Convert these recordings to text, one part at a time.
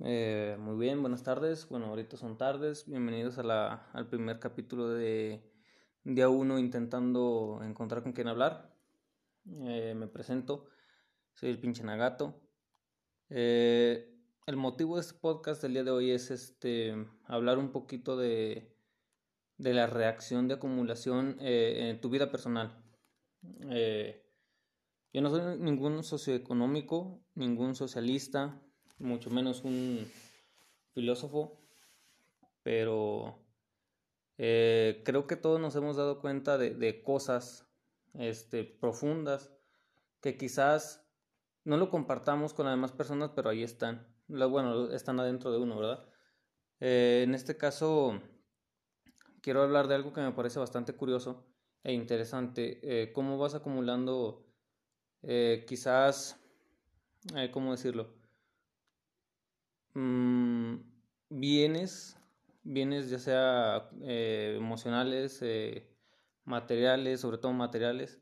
Eh, muy bien, buenas tardes. Bueno, ahorita son tardes. Bienvenidos a la, al primer capítulo de Día 1 intentando encontrar con quién hablar. Eh, me presento, soy el pinche Nagato. Eh, el motivo de este podcast del día de hoy es este, hablar un poquito de, de la reacción de acumulación en tu vida personal. yo no soy ningún socioeconómico, ningún socialista, mucho menos un filósofo, pero eh, creo que todos nos hemos dado cuenta de, cosas este, profundas que quizás no lo compartamos con las demás personas, pero ahí están. Bueno, están adentro de uno, ¿verdad? Eh, en este caso, quiero hablar de algo que me parece bastante curioso e interesante. Eh, cómo vas acumulando quizás, ¿cómo decirlo? Mm, bienes, bienes ya sea eh, emocionales, eh, materiales, sobre todo materiales,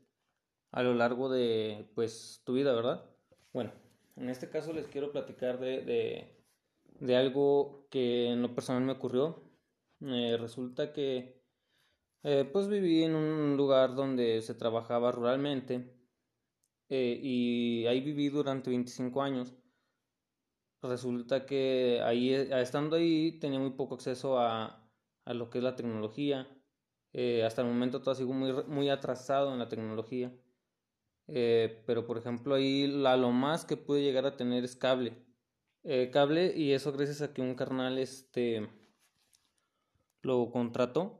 a lo largo de pues tu vida, ¿verdad? Bueno, en este caso les quiero platicar de, de, algo que en lo personal me ocurrió. Eh, resulta que pues viví en un lugar donde se trabajaba ruralmente y ahí viví durante 25 años resulta que ahí, eh, estando ahí, tenía muy poco acceso a, a lo que es la tecnología. Eh, hasta el momento todo sigo muy, muy atrasado en la tecnología. Eh, pero por ejemplo ahí lo más que pude llegar a tener es cable. cable y eso gracias a que un carnal este lo contrató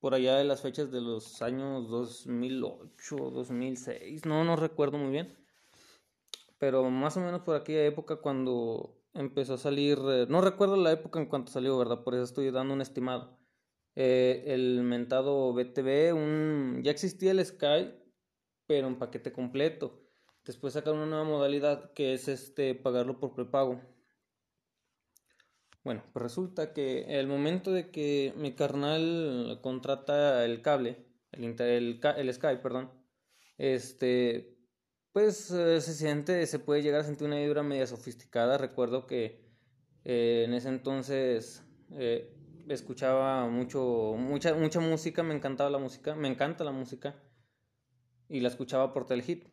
por allá de las fechas de los años 2008, 2006, no, no recuerdo muy bien pero más o menos por aquella época cuando empezó a salir, eh, no recuerdo la época en cuanto salió, ¿verdad? Por eso estoy dando un estimado. Eh, el mentado BTV, un, ya existía el Sky, pero en paquete completo. Después sacaron una nueva modalidad que es este pagarlo por prepago. Bueno, pues resulta que el momento de que mi carnal contrata el cable, el, el, el Sky, perdón, este, pues eh, se siente, se puede llegar a sentir una vibra media sofisticada. Recuerdo que eh, en ese entonces eh, escuchaba mucho, mucha, mucha música, me encantaba la música, me encanta la música y la escuchaba por Telehit.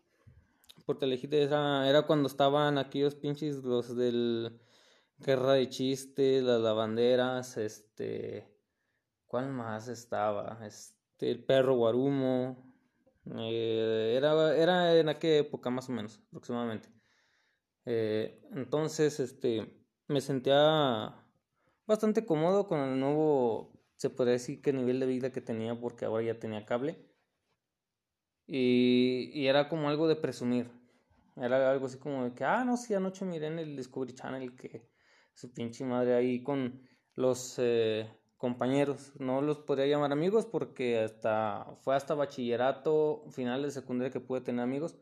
Por Telehit era, era cuando estaban aquellos pinches los del Guerra de Chistes, las lavanderas, este, ¿cuál más estaba? Este, el perro Guarumo, en aquella época más o menos, aproximadamente. Eh, entonces, este, me sentía bastante cómodo con el nuevo, se podría decir que nivel de vida que tenía porque ahora ya tenía cable. Y, era como algo de presumir. Era algo así como de que, ah, no, sí, anoche miré en el Discovery Channel que su pinche madre ahí con los... Eh, compañeros. No los podría llamar amigos porque hasta fue hasta bachillerato, final de secundaria que pude tener amigos.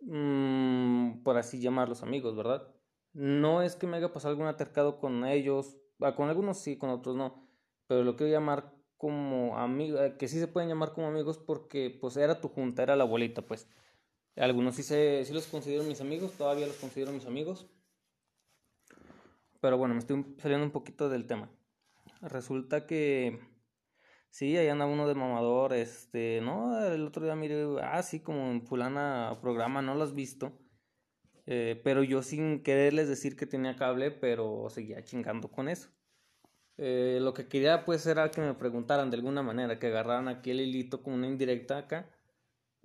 Mm, por así llamarlos amigos, ¿verdad? No es que me haya pasado algún atercado con ellos, ah, con algunos sí, con otros no, pero lo quiero llamar como amigos, eh, que sí se pueden llamar como amigos porque pues era tu junta, era la abuelita, pues. Algunos sí, se, sí los considero mis amigos, todavía los considero mis amigos. Pero bueno, me estoy saliendo un poquito del tema. Resulta que sí, ahí anda uno de mamador, este, no, el otro día mire, ah, sí, como en fulana programa, no lo has visto. Eh, pero yo sin quererles decir que tenía cable, pero seguía chingando con eso. Eh, lo que quería pues era que me preguntaran de alguna manera, que agarraran aquí el hilito con una indirecta acá,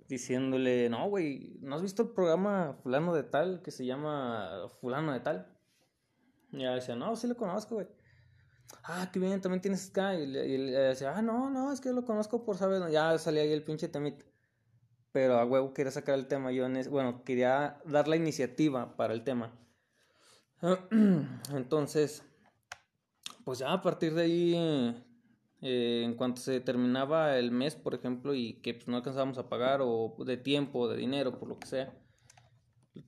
diciéndole, no, güey, ¿no has visto el programa fulano de tal que se llama fulano de tal? Y ella decía, no, sí lo conozco, güey ah, qué bien, también tienes Sky. Y le, decía, ah, no, no, es que lo conozco por saber. Ya salía ahí el pinche temita. Pero a huevo quería sacar el tema. Yo, bueno, quería dar la iniciativa para el tema. Entonces, pues ya a partir de ahí, eh, en cuanto se terminaba el mes, por ejemplo, y que pues, no alcanzábamos a pagar, o de tiempo, de dinero, por lo que sea,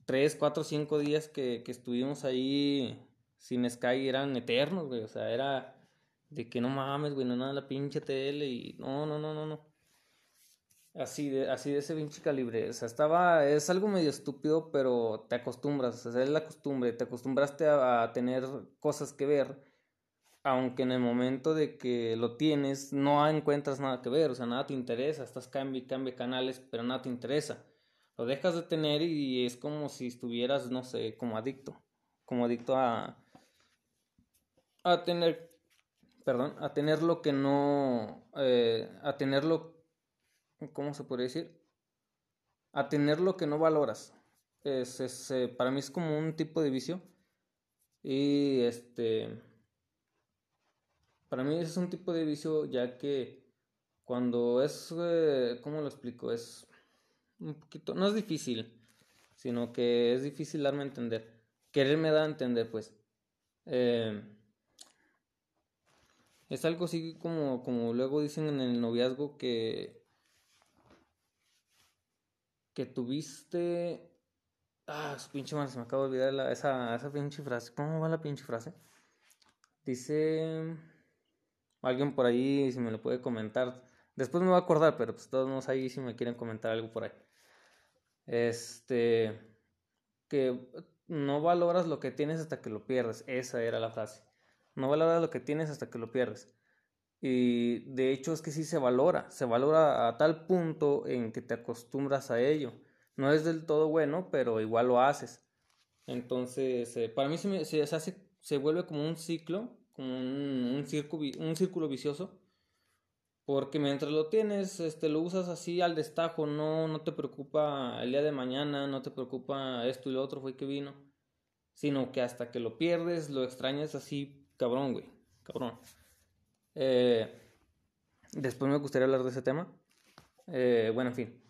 tres, cuatro, cinco días que, que estuvimos ahí sin Sky eran eternos, güey. O sea, era de que no mames, güey, no nada la pinche tele y no, no, no, no, no. Así de, así de ese pinche calibre. O sea, estaba, es algo medio estúpido, pero te acostumbras, o sea, es la costumbre, te acostumbraste a, tener cosas que ver, aunque en el momento de que lo tienes no encuentras nada que ver, o sea, nada te interesa, estás cambia y canales, pero nada te interesa. Lo dejas de tener y es como si estuvieras, no sé, como adicto, como adicto a, a tener, perdón, a tener lo que no, eh, a tener lo ¿cómo se podría decir? A tener lo que no valoras. Es, eh, para mí es como un tipo de vicio. Y este, para mí es un tipo de vicio ya que cuando es, eh, ¿cómo lo explico? Es un poquito, no es difícil, sino que es difícil darme a entender. Quererme dar a entender, pues. Eh, es algo así como, como luego dicen en el noviazgo que que tuviste. Ah, su pinche madre, se me acaba de olvidar esa, esa pinche frase. ¿Cómo va la pinche frase? Dice. Alguien por ahí, si me lo puede comentar. Después me voy a acordar, pero pues todos modos ahí si me quieren comentar algo por ahí. Este. Que no valoras lo que tienes hasta que lo pierdes. Esa era la frase. No valoras lo que tienes hasta que lo pierdes. Y de hecho es que sí se valora, se valora a tal punto en que te acostumbras a ello. No es del todo bueno, pero igual lo haces. Entonces, eh, para mí se, se, hace, se vuelve como un ciclo, como un, un, un círculo vicioso, porque mientras lo tienes, este, lo usas así al destajo, no, no te preocupa el día de mañana, no te preocupa esto y lo otro fue que vino, sino que hasta que lo pierdes, lo extrañas así, cabrón, güey, cabrón. Eh, después me gustaría hablar de ese tema. Eh, bueno, en fin.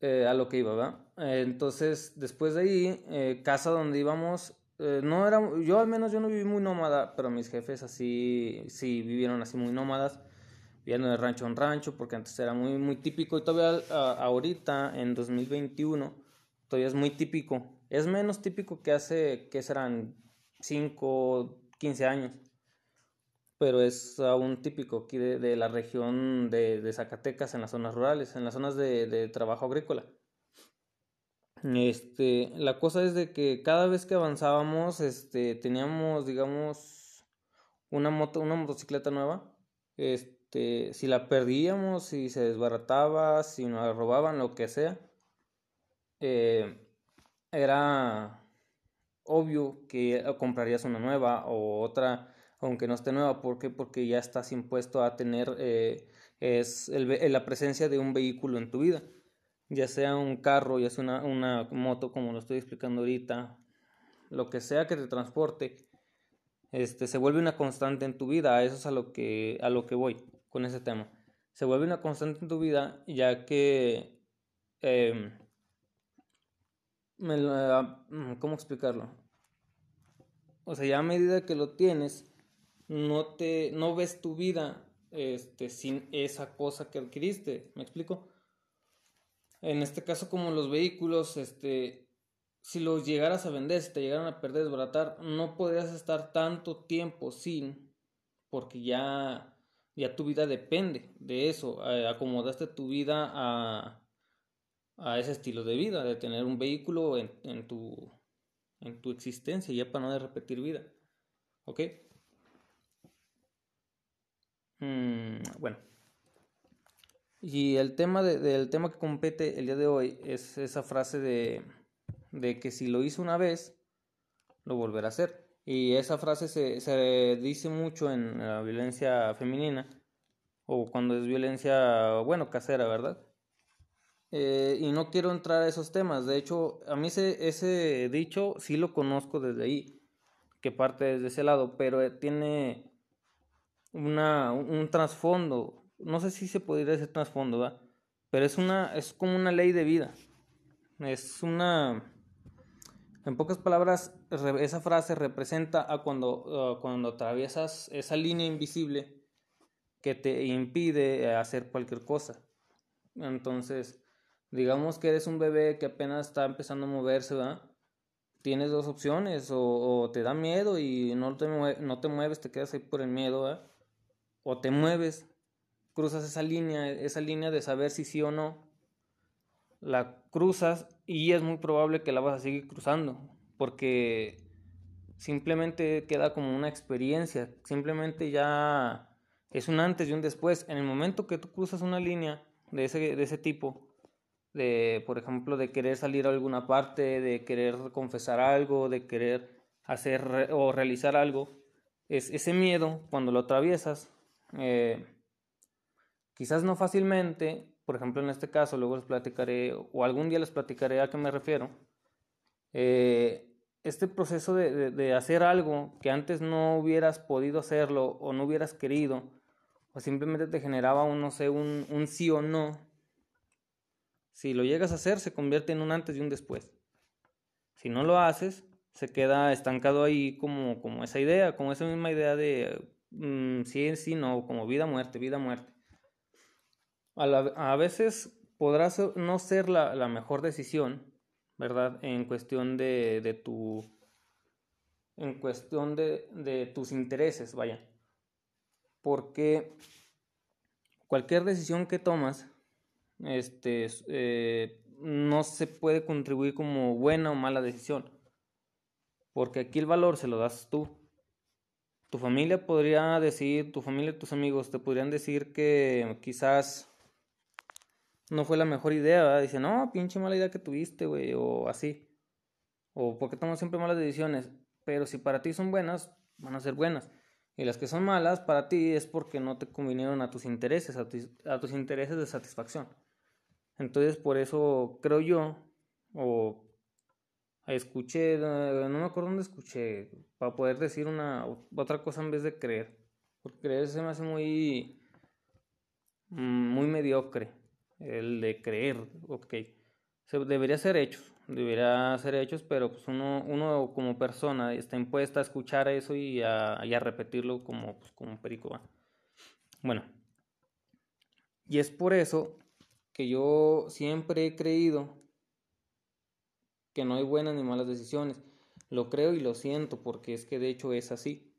Eh, a lo que iba, ¿verdad? entonces, después de ahí, casa donde íbamos, no era, yo al menos yo no viví muy nómada, pero mis jefes así, sí vivieron así muy nómadas, viviendo de rancho en rancho, porque antes era muy, muy típico y todavía ahorita, en 2021, todavía es muy típico. Es menos típico que hace, que serán 5, 15 años pero es aún típico aquí de, la región de, Zacatecas, en las zonas rurales, en las zonas de, trabajo agrícola. Este, la cosa es de que cada vez que avanzábamos, este, teníamos, digamos, una moto, una motocicleta nueva. Este, si la perdíamos, si se desbarataba, si nos robaban, lo que sea, eh, era obvio que comprarías una nueva o otra aunque no esté nueva. ¿Por qué? Porque ya estás impuesto a tener eh, es el, la presencia de un vehículo en tu vida, ya sea un carro, ya sea una, una moto, como lo estoy explicando ahorita, lo que sea que te transporte, este, se vuelve una constante en tu vida. Eso es a lo que, a lo que voy con ese tema. Se vuelve una constante en tu vida ya que... Eh, ¿Cómo explicarlo? O sea, ya a medida que lo tienes, no te, no ves tu vida este, sin esa cosa que adquiriste, ¿me explico? En este caso, como los vehículos, este, si los llegaras a vender, si te llegaran a perder, desbaratar, no podrías estar tanto tiempo sin, porque ya, ya tu vida depende de eso, acomodaste tu vida a, a ese estilo de vida, de tener un vehículo en, tu, en tu existencia, ya para no repetir vida, ¿ok? Mm, bueno. Y el tema del tema que compete el día de hoy es esa frase de, de que si lo hizo una vez, lo volverá a hacer. Y esa frase se, se dice mucho en la violencia femenina o cuando es violencia, bueno, casera, ¿verdad? Eh, y no quiero entrar a esos temas. De hecho, a mí ese, ese dicho sí lo conozco desde ahí, que parte desde ese lado, pero tiene una, un trasfondo, no sé si se podría decir trasfondo, ¿verdad? pero es, una, es como una ley de vida. Es una... En pocas palabras, esa frase representa a cuando, cuando atraviesas esa línea invisible que te impide hacer cualquier cosa. Entonces, digamos que eres un bebé que apenas está empezando a moverse. Tienes dos opciones, o, te da miedo y no te, no te mueves, te quedas ahí por el miedo, ¿verdad? o te mueves cruzas esa línea, esa línea de saber si sí o no, la cruzas y es muy probable que la vas a seguir cruzando, porque simplemente queda como una experiencia, simplemente ya es un antes y un después. En el momento que tú cruzas una línea de ese, de ese tipo, de, por ejemplo, de querer salir a alguna parte, de querer confesar algo, de querer hacer o realizar algo, es ese miedo, cuando lo atraviesas, eh, quizás no fácilmente, por ejemplo en este caso, luego les platicaré, o algún día les platicaré a qué me refiero, eh, este proceso de, de, hacer algo que antes no hubieras podido hacerlo o no hubieras querido, o simplemente te generaba un, no sé, un, un sí o no, si lo llegas a hacer, se convierte en un antes y un después. Si no lo haces, se queda estancado ahí como, como esa idea, como esa misma idea de mm, sí, sí, no, como vida, muerte, vida, muerte. A, veces podrá no ser la, la, mejor decisión, ¿verdad? En cuestión de, de tu. En cuestión de, de tus intereses, vaya. Porque cualquier decisión que tomas este, eh, no se puede contribuir como buena o mala decisión. Porque aquí el valor se lo das tú. Tu familia podría decir, tu familia tus amigos te podrían decir que quizás no fue la mejor idea, ¿verdad? No, pinche mala idea que tuviste, güey, o así. O porque tomas siempre malas decisiones. Pero si para ti son buenas, van a ser buenas. Y las que son malas para ti es porque no te convinieron a tus intereses, a tus intereses de satisfacción. Entonces, por eso creo yo, o escuché, no me acuerdo dónde escuché, para poder decir una otra cosa en vez de creer. Porque creer se me hace muy, muy mediocre, el de creer, ok. Debería ser hechos, debería ser hechos, pero pues uno, uno como persona está impuesta a escuchar eso y a, y a repetirlo como, pues, como un perico. Bueno, y es por eso que yo siempre he creído que no hay buenas ni malas decisiones. Lo creo y lo siento porque es que de hecho es así.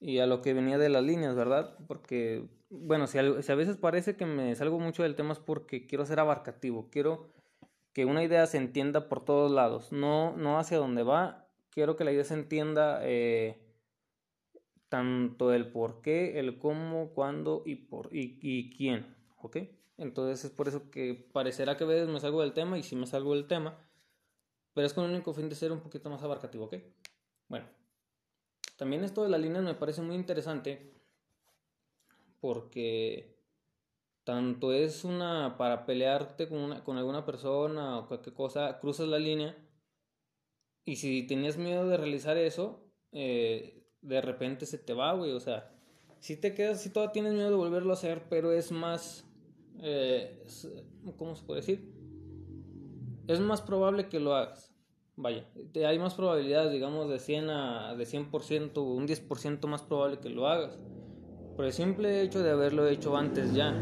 Y a lo que venía de las líneas, ¿verdad? Porque, bueno, si a, veces parece que me salgo mucho del tema es porque quiero ser abarcativo, quiero que una idea se entienda por todos lados, no, no hacia dónde va, quiero que la idea se entienda eh, tanto el por qué, el cómo, cuándo y, por, y, y quién, ¿ok? Entonces es por eso que parecerá que a veces me salgo del tema y si me salgo del tema, pero es con el único fin de ser un poquito más abarcativo, ¿ok? Bueno, también esto de la línea me parece muy interesante porque tanto es una para pelearte con, una, con alguna persona o cualquier cosa, cruzas la línea y si tenías miedo de realizar eso, eh, de repente se te va, güey, o sea, si te quedas, si todavía tienes miedo de volverlo a hacer, pero es más eh, ¿cómo se puede decir? Es más probable que lo hagas. Vaya, hay más probabilidades, digamos, de 100 a de 100%, un 10% más probable que lo hagas. Por el simple hecho de haberlo hecho antes ya.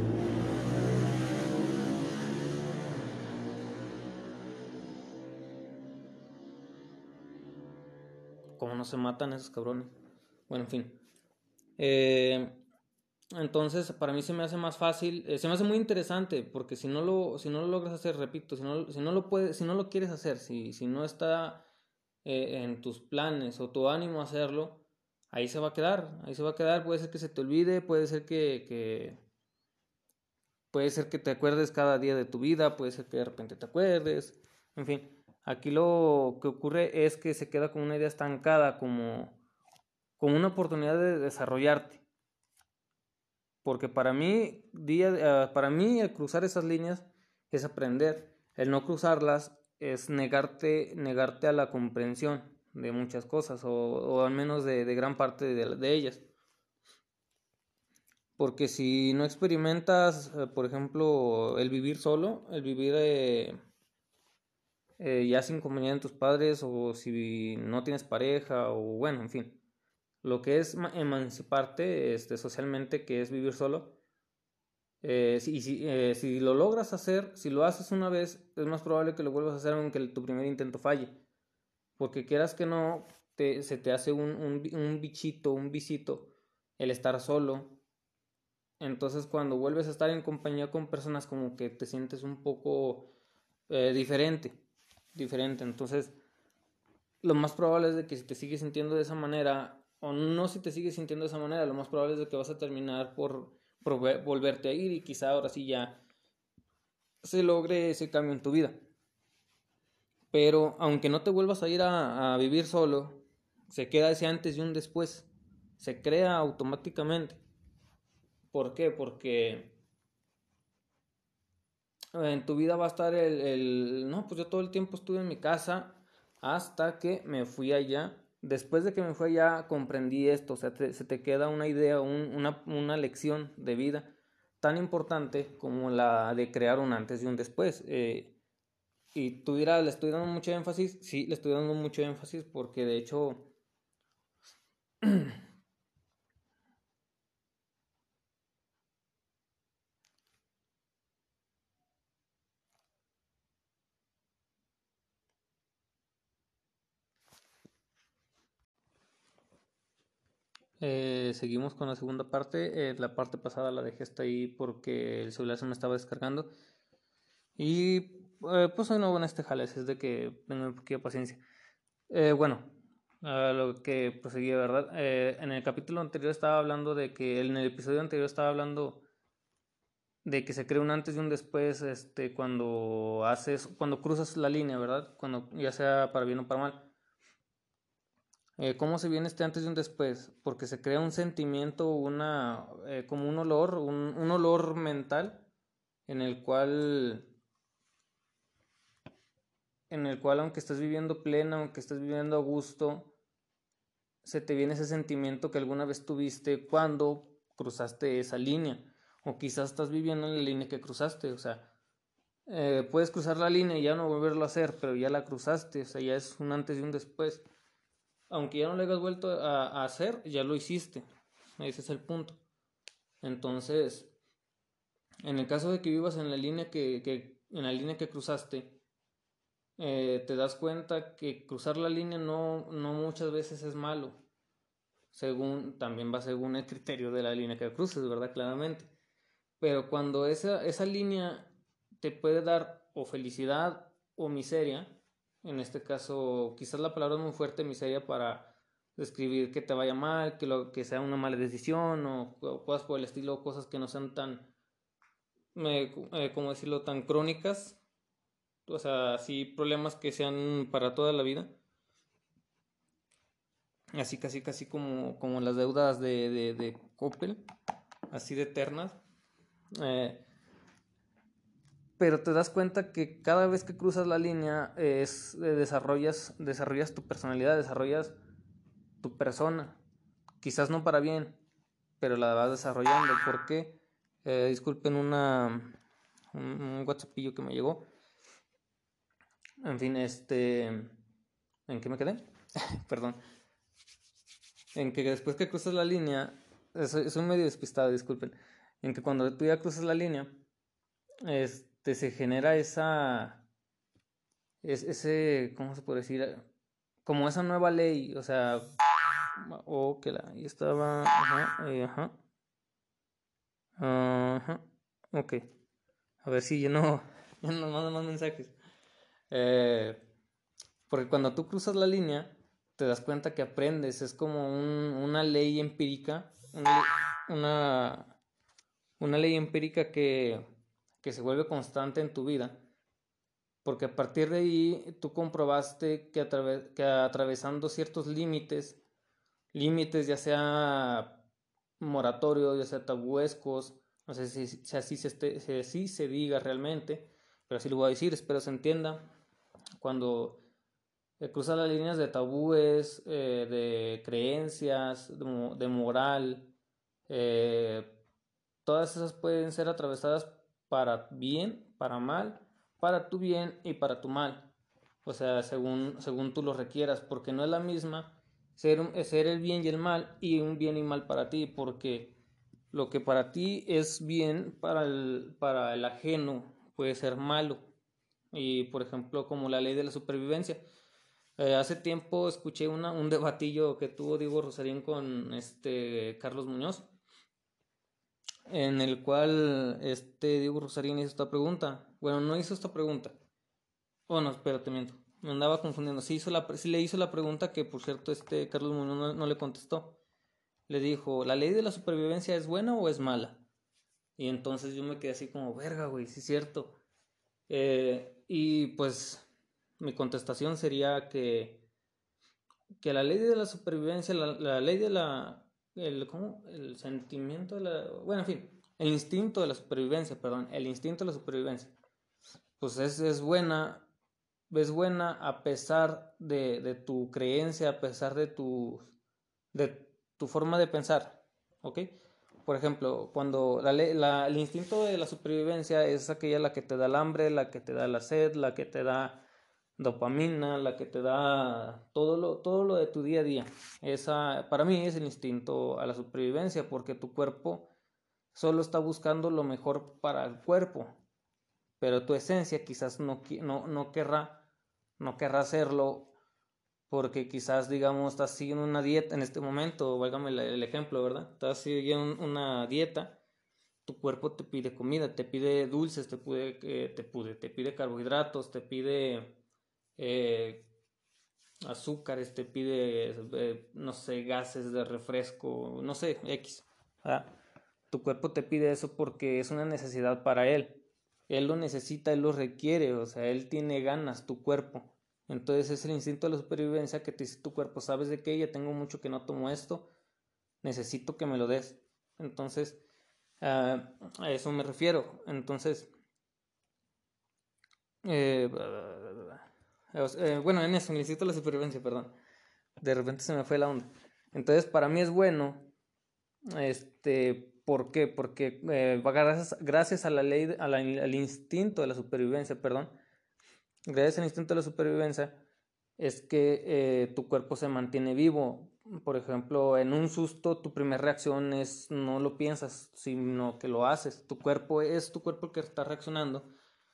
Como no se matan esos cabrones. Bueno, en fin. Eh, entonces, para mí se me hace más fácil, eh, se me hace muy interesante, porque si no lo, si no lo logras hacer, repito, si no, si no lo puedes, si no lo quieres hacer, si, si no está eh, en tus planes o tu ánimo hacerlo, ahí se va a quedar, ahí se va a quedar, puede ser que se te olvide, puede ser que, que puede ser que te acuerdes cada día de tu vida, puede ser que de repente te acuerdes, en fin, aquí lo que ocurre es que se queda con una idea estancada, como, como una oportunidad de desarrollarte porque para mí, día, ah, para mí el cruzar esas líneas es aprender. El no cruzarlas es negarte, negarte a la comprensión de muchas cosas, o, al menos de, gran parte de, ellas. Porque si no experimentas, eh, por ejemplo, el vivir solo, el vivir eh, eh, ya sin compañía de tus padres, o si no tienes pareja, o bueno, en fin lo que es emanciparte este, socialmente, que es vivir solo. Eh, si, eh, si, lo logras hacer, si lo haces una vez, es más probable que lo vuelvas a hacer aunque tu primer intento falle. Porque quieras que no, se te hace un, un, un bichito, un visito, el estar solo. Entonces cuando vuelves a estar en compañía con personas como que te sientes un poco eh, diferente, diferente. Entonces lo más probable es de que si te sigues sintiendo de esa manera, o no si te sigues sintiendo de esa manera, lo más probable es de que vas a terminar por, volverte a ir y quizá ahora sí ya se logre ese cambio en tu vida. Pero aunque no te vuelvas a ir a, vivir solo, se queda ese antes y un después. Se crea automáticamente. ¿Por qué? Porque en tu vida va a estar el, el, no, pues yo todo el tiempo estuve en mi casa hasta que me fui allá. Después de que me fui allá comprendí esto, o sea, se te queda una idea, una, una, lección de vida tan importante como la de crear un antes y un después. Eh, y tú ¿le estoy dando mucho énfasis? Sí, le estoy dando mucho énfasis porque de hecho Eh, seguimos con la segunda parte. Eh, la parte pasada la dejé hasta ahí porque el celular se me estaba descargando. Y eh, pues soy nuevo en este jales, es de que tengo un poquito de paciencia. bueno, a lo que proseguía, ¿verdad? en el capítulo anterior estaba hablando de que, en el episodio anterior estaba hablando de que se crea un antes y un después este, cuando haces, cuando cruzas la línea, ¿verdad? Cuando ya sea para bien o para mal. Eh, ¿Cómo se viene este antes y un después? Porque se crea un sentimiento, una, eh, como un olor, un, olor mental en el cual, en el cual aunque estés viviendo plena, aunque estés viviendo a gusto, se te viene ese sentimiento que alguna vez tuviste cuando cruzaste esa línea, o quizás estás viviendo en la línea que cruzaste, o sea, eh, puedes cruzar la línea y ya no volverlo a hacer, pero ya la cruzaste, o sea, ya es un antes y un después aunque ya no lo hayas vuelto a, hacer, ya lo hiciste. Ese es el punto. Entonces, en el caso de que vivas en la línea que, en la línea que cruzaste, eh, te das cuenta que cruzar la línea no, no muchas veces es malo. Según, también va según el criterio de la línea que cruces, ¿verdad? Claramente. Pero cuando esa, esa línea te puede dar o felicidad o miseria, en este caso, quizás la palabra es muy fuerte, miseria, para describir que te vaya mal, que, lo, que sea una mala decisión o, cosas por el estilo, cosas que no sean tan, eh, como decirlo, tan crónicas. O sea, sí, problemas que sean para toda la vida. Así casi casi como, como las deudas de, de, de Coppel, así de eternas. Eh, pero te das cuenta que cada vez que cruzas la línea es, eh, desarrollas, desarrollas tu personalidad, desarrollas tu persona. Quizás no para bien, pero la vas desarrollando. ¿Por qué? Eh, disculpen una, un, un WhatsAppillo que me llegó. En fin, este... ¿En qué me quedé? Perdón. En que después que cruzas la línea, es un medio despistado, disculpen. En que cuando tú ya cruzas la línea, es, se genera esa, es, ese, ¿cómo se puede decir? Como esa nueva ley, o sea, o que la, ahí estaba, ajá, eh, ajá, ajá, ok, a ver si yo no, yo no mando más mensajes. Eh, porque cuando tú cruzas la línea, te das cuenta que aprendes, es como un, una ley empírica, una, una ley empírica que que se vuelve constante en tu vida, porque a partir de ahí tú comprobaste que, que atravesando ciertos límites, límites ya sea moratorios, ya sea tabuescos, no sé si, si así, se si así se diga realmente, pero así lo voy a decir, espero se entienda, cuando eh, cruza las líneas de tabúes, eh, de creencias, de, moral, eh, todas esas pueden ser atravesadas para bien, para mal, para tu bien y para tu mal. O sea, según, según tú lo requieras, porque no es la misma ser, ser el bien y el mal y un bien y mal para ti, porque lo que para ti es bien para el, para el ajeno puede ser malo. Y por ejemplo, como la ley de la supervivencia. Eh, hace tiempo escuché una, un debatillo que tuvo Diego Rosarín con este Carlos Muñoz en el cual este Diego Rosarín hizo esta pregunta. Bueno, no hizo esta pregunta. Bueno, espérate, miento. Me andaba confundiendo. Sí, hizo la, sí le hizo la pregunta que, por cierto, este Carlos Muñoz no, le contestó. Le dijo, ¿la ley de la supervivencia es buena o es mala? Y entonces yo me quedé así como, verga, güey, sí es cierto. Eh, y pues mi contestación sería que, que la ley de la supervivencia, la, la ley de la el, ¿cómo? el sentimiento de la, bueno, en fin, el instinto de la supervivencia, perdón, el instinto de la supervivencia, pues es, es buena, es buena a pesar de, de, tu creencia, a pesar de tu, de tu forma de pensar, ¿ok? Por ejemplo, cuando la, la, el instinto de la supervivencia es aquella la que te da el hambre, la que te da la sed, la que te da dopamina, la que te da todo lo, todo lo de tu día a día. Esa, para mí es el instinto a la supervivencia, porque tu cuerpo solo está buscando lo mejor para el cuerpo, pero tu esencia quizás no, no, no, querrá, no querrá hacerlo porque quizás, digamos, estás siguiendo una dieta en este momento, válgame el ejemplo, ¿verdad? Estás siguiendo una dieta, tu cuerpo te pide comida, te pide dulces, te pide, te, pide, te pide carbohidratos, te pide eh, azúcares, te pide, eh, no sé, gases de refresco, no sé, X. Tu cuerpo te pide eso porque es una necesidad para él. Él lo necesita, él lo requiere, o sea, él tiene ganas, tu cuerpo. Entonces es el instinto de la supervivencia que te dice tu cuerpo, sabes de qué, ya tengo mucho que no tomo esto, necesito que me lo des. Entonces, ah, a eso me refiero. Entonces, eh, eh, bueno, en eso, necesito la supervivencia, perdón. De repente se me fue la onda. Entonces, para mí es bueno. Este, ¿por qué? Porque eh, gracias, a la ley, al instinto de la supervivencia, perdón. Gracias al instinto de la supervivencia, es que eh, tu cuerpo se mantiene vivo. Por ejemplo, en un susto, tu primera reacción es no lo piensas, sino que lo haces. Tu cuerpo es tu cuerpo el que está reaccionando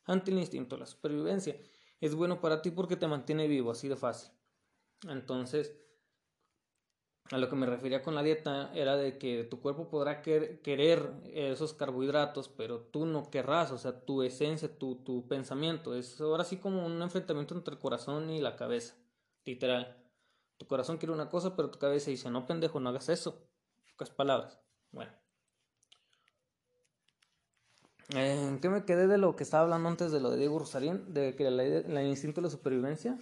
ante el instinto de la supervivencia es bueno para ti porque te mantiene vivo, así de fácil. Entonces, a lo que me refería con la dieta era de que tu cuerpo podrá querer esos carbohidratos, pero tú no querrás, o sea, tu esencia, tu, tu pensamiento, es ahora sí como un enfrentamiento entre el corazón y la cabeza, literal. Tu corazón quiere una cosa, pero tu cabeza dice, no pendejo, no hagas eso. Pocas palabras. Bueno. ¿En qué me quedé de lo que estaba hablando antes de lo de Diego Rosarín? De que la, la instinto de la supervivencia.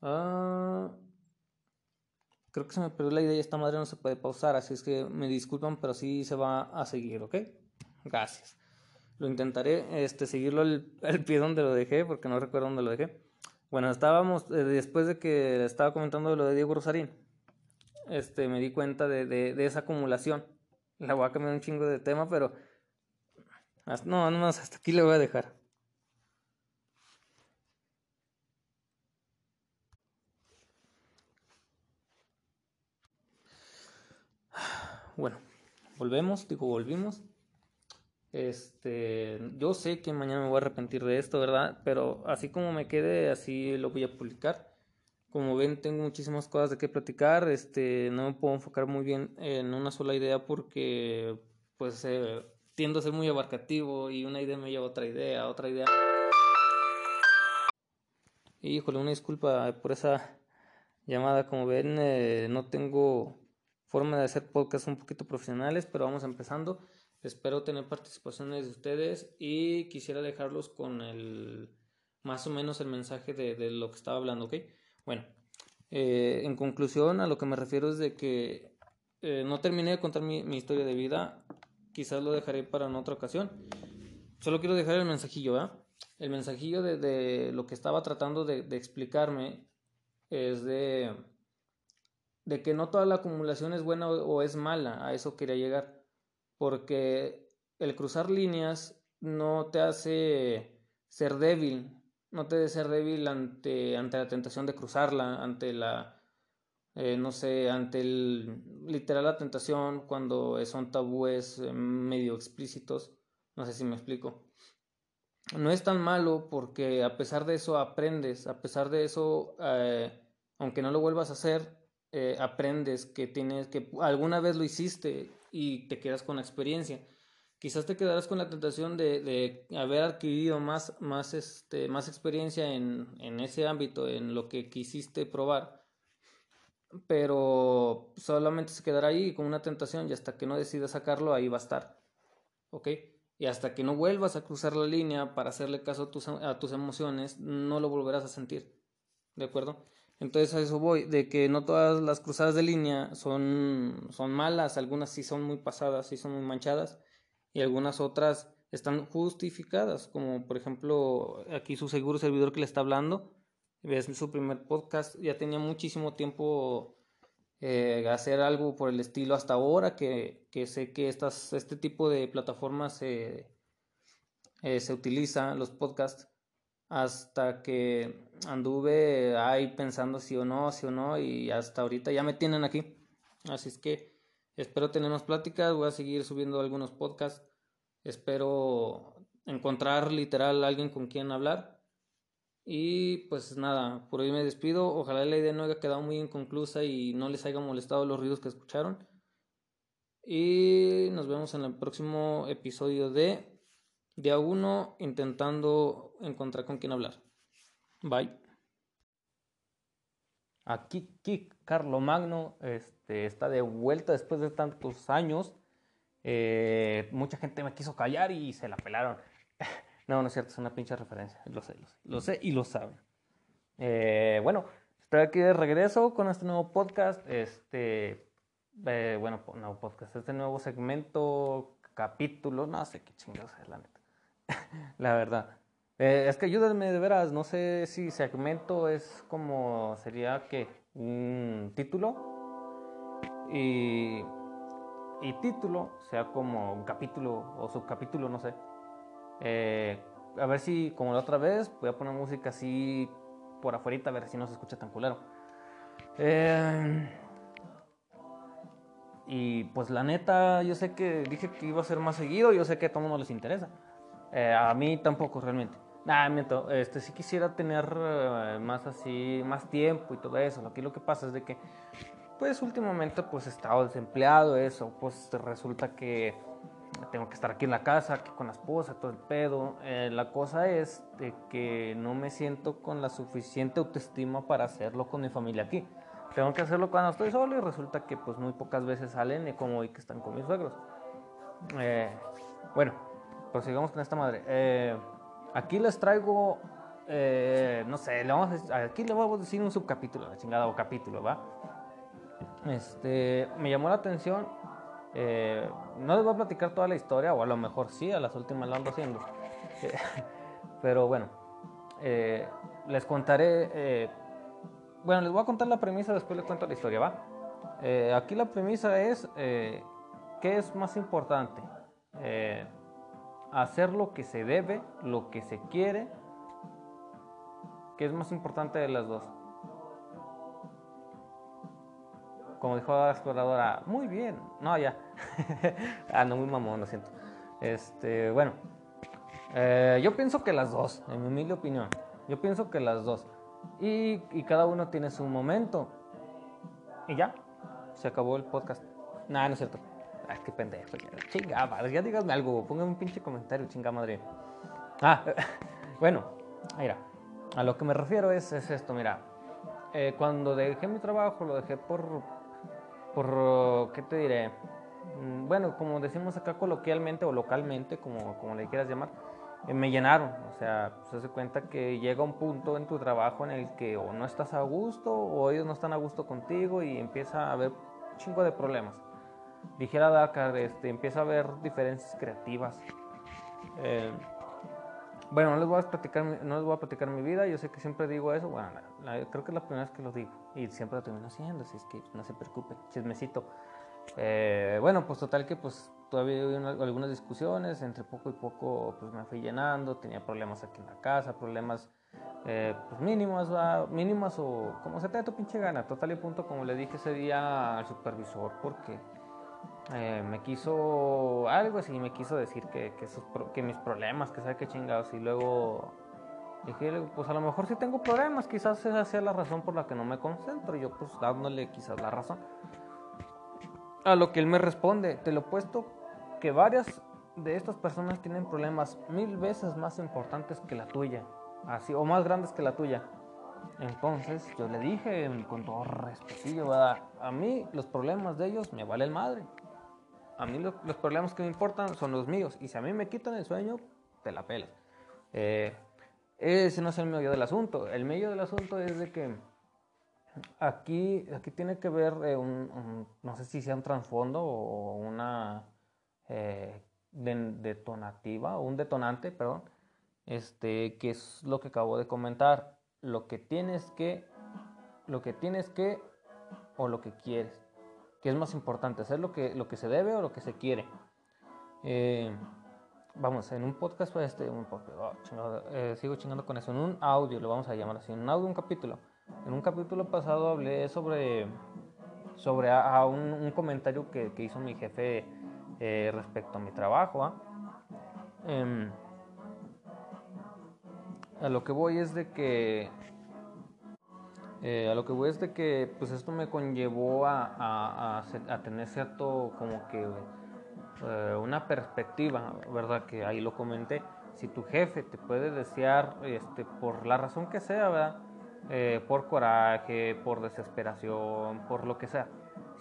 Ah, creo que se me perdió la idea y esta madre no se puede pausar, así es que me disculpan, pero sí se va a seguir, ¿ok? Gracias. Lo intentaré este, seguirlo al, pie donde lo dejé, porque no recuerdo dónde lo dejé. Bueno, estábamos, eh, después de que estaba comentando lo de Diego Rosarín, este, me di cuenta de, de, de esa acumulación la voy a cambiar un chingo de tema, pero. No, no más, hasta aquí le voy a dejar. Bueno, volvemos, digo, volvimos. Este, yo sé que mañana me voy a arrepentir de esto, ¿verdad? Pero así como me quede, así lo voy a publicar. Como ven, tengo muchísimas cosas de qué platicar. Este, no me puedo enfocar muy bien en una sola idea porque, pues, eh, tiendo a ser muy abarcativo y una idea me lleva a otra idea, otra idea. Híjole, una disculpa por esa llamada. Como ven, eh, no tengo forma de hacer podcasts un poquito profesionales, pero vamos empezando. Espero tener participaciones de ustedes y quisiera dejarlos con el más o menos el mensaje de, de lo que estaba hablando, ¿ok? Bueno, eh, en conclusión, a lo que me refiero es de que eh, no terminé de contar mi, historia de vida, quizás lo dejaré para en otra ocasión. Solo quiero dejar el mensajillo, ¿verdad? El mensajillo de, lo que estaba tratando de, explicarme es de, de que no toda la acumulación es buena o es mala, a eso quería llegar, porque el cruzar líneas no te hace ser débil, no te debe ser débil ante, ante la tentación de cruzarla, ante la, eh, no sé, ante el, literal la tentación cuando son tabúes eh, medio explícitos, no sé si me explico. No es tan malo porque a pesar de eso aprendes, a pesar de eso, eh, aunque no lo vuelvas a hacer, aprendes que tienes, que alguna vez lo hiciste y te quedas con la experiencia. Quizás te quedarás con la tentación de, de haber adquirido más, más, este, más experiencia en, en ese ámbito, en lo que quisiste probar, pero solamente se quedará ahí con una tentación y hasta que no decidas sacarlo, ahí va a estar. ¿Ok? Y hasta que no vuelvas a cruzar la línea para hacerle caso a tus, a tus emociones, no lo volverás a sentir. ¿De acuerdo? Entonces a eso voy, de que no todas las cruzadas de línea son, son malas, algunas sí son muy pasadas, sí son muy manchadas, y algunas otras están justificadas, como por ejemplo aquí su seguro servidor que le está hablando, es su primer podcast, ya tenía muchísimo tiempo eh, hacer algo por el estilo hasta ahora, que, que sé que estas, este tipo de plataformas eh, se utiliza, los podcasts, hasta que anduve ahí pensando si o no, si o no, y hasta ahorita ya me tienen aquí. Así es que espero tener más pláticas, voy a seguir subiendo algunos podcasts, espero encontrar literal alguien con quien hablar. Y pues nada, por hoy me despido. Ojalá la idea no haya quedado muy inconclusa y no les haya molestado los ruidos que escucharon. Y nos vemos en el próximo episodio de Día 1 intentando encontrar con quién hablar. Bye. Aquí Kik Carlo Magno este, está de vuelta después de tantos años. Eh, mucha gente me quiso callar y se la pelaron. no, no es cierto, es una pinche referencia. Lo sé, lo sé, y lo saben. Eh, bueno, estoy aquí de regreso con este nuevo podcast. Este, eh, bueno, nuevo podcast, este nuevo segmento, capítulo, no sé qué chingados es la neta. la verdad. Eh, es que ayúdenme de veras, no sé si segmento es como sería que un título y, y título sea como un capítulo o subcapítulo, no sé. Eh, a ver si, como la otra vez, voy a poner música así por afuera a ver si no se escucha tan culero. Eh, y pues la neta, yo sé que dije que iba a ser más seguido, yo sé que a todo mundo les interesa. a mí tampoco realmente. Nah, miento, este, sí quisiera tener eh, más así, más tiempo y todo eso. Aquí lo que pasa es de que, pues últimamente pues he estado desempleado, eso, pues resulta que tengo que estar aquí en la casa, aquí con la esposa, todo el pedo. Eh, la cosa es de que no me siento con la suficiente autoestima para hacerlo con mi familia aquí. Tengo que hacerlo cuando estoy solo y resulta que pues muy pocas veces salen y como hoy que están con mis suegros. Eh, bueno, pues sigamos con esta madre. Eh, Aquí les traigo, eh, no sé, le vamos a, aquí le vamos a decir un subcapítulo, la chingada o capítulo, ¿va? Este, me llamó la atención, eh, no les voy a platicar toda la historia, o a lo mejor sí, a las últimas la ando haciendo. pero bueno, eh, les contaré, bueno, les voy a contar la premisa, después les cuento la historia, ¿va? aquí la premisa es, ¿qué es más importante? Hacer lo que se debe, lo que se quiere, ¿qué es más importante de las dos? Como dijo la exploradora, muy bien, no, ya. ah, no, muy mamón, lo siento. Este, bueno, eh, yo pienso que las dos, en mi humilde opinión. Yo pienso que las dos. Y, y cada uno tiene su momento. Y ya, se acabó el podcast. Nada, no es cierto. Ay, qué pendejo. Chinga, ya díganme algo. Pónganme un pinche comentario, chinga madre. Ah, bueno, mira. A lo que me refiero es, es esto, mira. Eh, cuando dejé mi trabajo, lo dejé por. por. ¿qué te diré? Mm, bueno, como decimos acá coloquialmente o localmente, como, como le quieras llamar, eh, me llenaron. O sea, se hace cuenta que llega un punto en tu trabajo en el que o no estás a gusto o ellos no están a gusto contigo y empieza a haber un chingo de problemas dijera Dakar, este, empieza a haber diferencias creativas. Eh, bueno, no les, voy a platicar, no les voy a platicar mi vida, yo sé que siempre digo eso, bueno, creo que es la primera vez que lo digo y siempre lo termino haciendo, así es que no se preocupe, chismecito. Eh, bueno, pues total que pues todavía hubo algunas discusiones, entre poco y poco pues me fui llenando, tenía problemas aquí en la casa, problemas eh, pues mínimos, mínimos o como se te dé tu pinche gana, total y punto como le dije ese día al supervisor, porque eh, me quiso algo así, me quiso decir que, que, mis problemas, que sabe qué chingados. Y luego dije, pues a lo mejor sí tengo problemas, quizás esa sea la razón por la que no me concentro. Yo, pues dándole quizás la razón. A lo que él me responde, te lo he puesto que varias de estas personas tienen problemas mil veces más importantes que la tuya, así o más grandes que la tuya. Entonces yo le dije con todo respeto, a mí los problemas de ellos me valen madre. A mí los, problemas que me importan son los míos. Y si a mí me quitan el sueño, te la pelas. Eh, ese no es el medio del asunto. El medio del asunto es de que aquí, aquí tiene que ver eh, un, no sé si sea un trasfondo o una eh, detonativa, un detonante, perdón, este, que es lo que acabo de comentar. Lo que tienes que, lo que tienes que o lo que quieres. ¿Qué es más importante? ¿Hacer lo que, lo que se debe o lo que se quiere? Eh, vamos, en un podcast, pues, este, un oh, eh, sigo chingando con eso, en un audio, lo vamos a llamar así, en un audio, un capítulo. En un capítulo pasado hablé sobre, sobre a, un, comentario que, que, hizo mi jefe eh, respecto a mi trabajo. Em, a lo que voy es de que eh, a lo que voy es de que pues esto me conllevó a, a, tener cierto como que eh, una perspectiva, ¿verdad? Que ahí lo comenté. Si tu jefe te puede desear este, por la razón que sea, ¿verdad? Eh, por coraje, por desesperación, por lo que sea.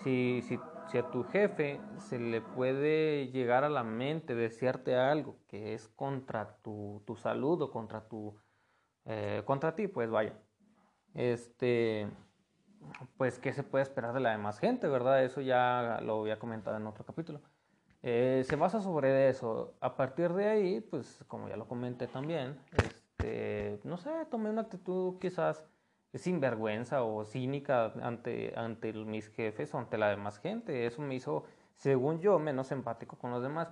Si, si, si, a tu jefe se le puede llegar a la mente desearte algo que es contra tu, tu salud o contra, tu, contra ti, pues vaya este, pues, ¿qué se puede esperar de la demás gente, verdad? Eso ya lo había comentado en otro capítulo. Eh, se basa sobre eso. A partir de ahí, pues, como ya lo comenté también, este, no sé, tomé una actitud quizás sinvergüenza o cínica ante, ante mis jefes o ante la demás gente. Eso me hizo, según yo, menos empático con los demás.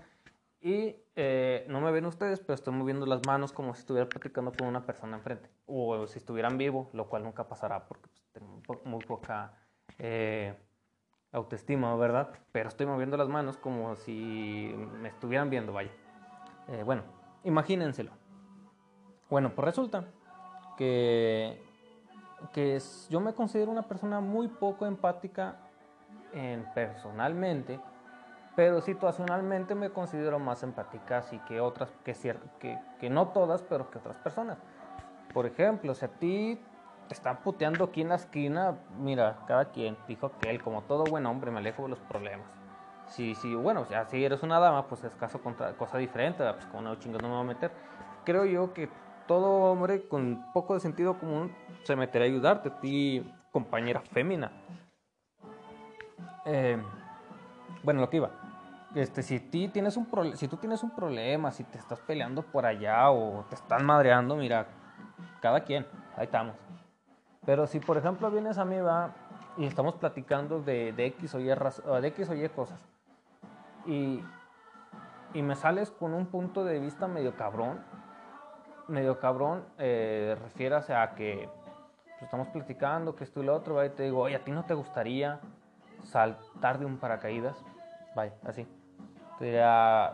Y eh, ven ustedes, pero estoy moviendo las manos como si estuviera platicando con una persona enfrente. O si estuvieran vivo, lo cual nunca pasará porque pues, tengo muy poca eh, autoestima, ¿verdad? Pero estoy moviendo las manos como si me estuvieran viendo, vaya. Eh, bueno, imagínenselo. Bueno, pues resulta que, que yo me considero una persona muy poco empática en, personalmente pero situacionalmente me considero más empática así que otras, que, que, que no todas, pero que otras personas. Por ejemplo, si a ti te están puteando aquí en la esquina, mira, cada quien dijo que él, como todo buen hombre, me alejo de los problemas. Si, si, bueno, sea, si eres una dama, pues es caso contra cosa diferente, pues como no chingo no me voy a meter. Creo yo que todo hombre con poco de sentido común se meterá a ayudarte, a ti, compañera fémina. Eh, bueno, lo que iba. Este, si, ti tienes un si tú tienes un problema, si te estás peleando por allá o te están madreando, mira, cada quien, ahí estamos. Pero si por ejemplo vienes a mí va y estamos platicando de, de X, o y, de X o Y cosas y, y me sales con un punto de vista medio cabrón, medio cabrón, eh, refiérase a que pues, estamos platicando, que esto y lo otro, ¿va? y te digo, oye, ¿a ti no te gustaría saltar de un paracaídas? Vaya, así.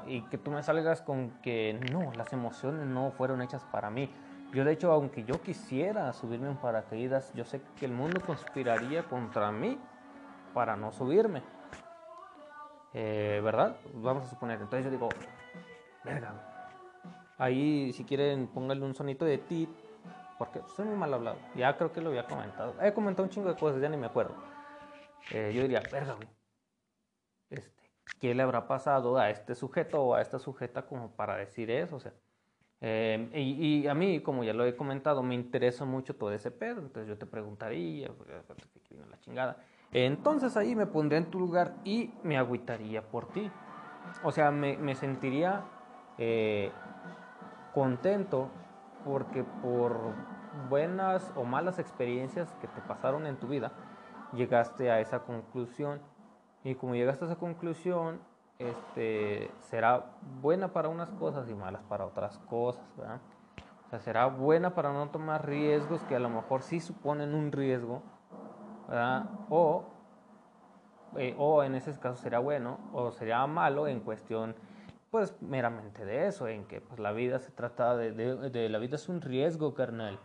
Y que tú me salgas con que no, las emociones no fueron hechas para mí. Yo de hecho, aunque yo quisiera subirme un paracaídas, yo sé que el mundo conspiraría contra mí para no subirme. Eh, ¿Verdad? Vamos a suponer. Entonces yo digo, verga. Ahí, si quieren, pónganle un sonito de ti, porque soy muy mal hablado. Ya creo que lo había comentado. He comentado un chingo de cosas, ya ni me acuerdo. Eh, yo diría, verga. Este, ¿qué le habrá pasado a este sujeto o a esta sujeta como para decir eso? O sea, em, y, a mí, como ya lo he comentado, me interesa mucho todo ese pedo, entonces yo te preguntaría, la chingada. Entonces ahí me pondría en tu lugar y me agüitaría por ti. O sea, me, me sentiría eh, contento porque por buenas o malas experiencias que te pasaron en tu vida, llegaste a esa conclusión y como llegaste a esa conclusión, este, será buena para unas cosas y malas para otras cosas. O sea, será buena para no tomar riesgos que a lo mejor sí suponen un riesgo. O, eh, o en ese caso será bueno, o sería malo en cuestión, pues meramente de eso, en que pues, la vida se trata de, de, la vida es un riesgo, carnal.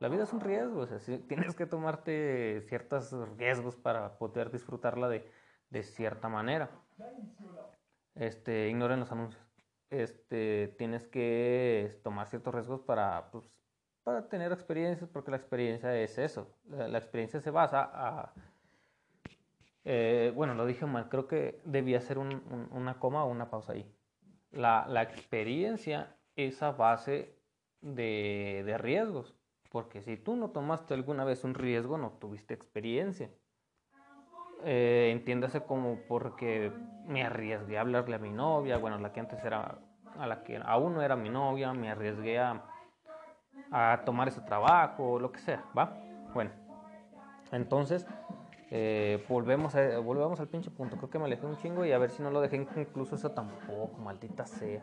La vida es un riesgo, o sea, tienes que tomarte ciertos riesgos para poder disfrutarla de, de cierta manera. Este, ignoren los anuncios. Este, tienes que tomar ciertos riesgos para, pues, para tener experiencias, porque la experiencia es eso. La, experiencia se basa a... Eh, bueno, lo dije mal, creo que debía ser una coma o una pausa ahí. La, la experiencia es a base de, de riesgos. Porque si tú no tomaste alguna vez un riesgo, no tuviste experiencia. Eh, entiéndase como porque me arriesgué a hablarle a mi novia, bueno, la que antes era, a la que aún no era mi novia, me arriesgué a, a tomar ese trabajo, lo que sea, ¿va? Bueno, entonces, eh, volvemos, a, volvemos al pinche punto, creo que me alejé un chingo y a ver si no lo dejé incluso eso tampoco, maldita sea.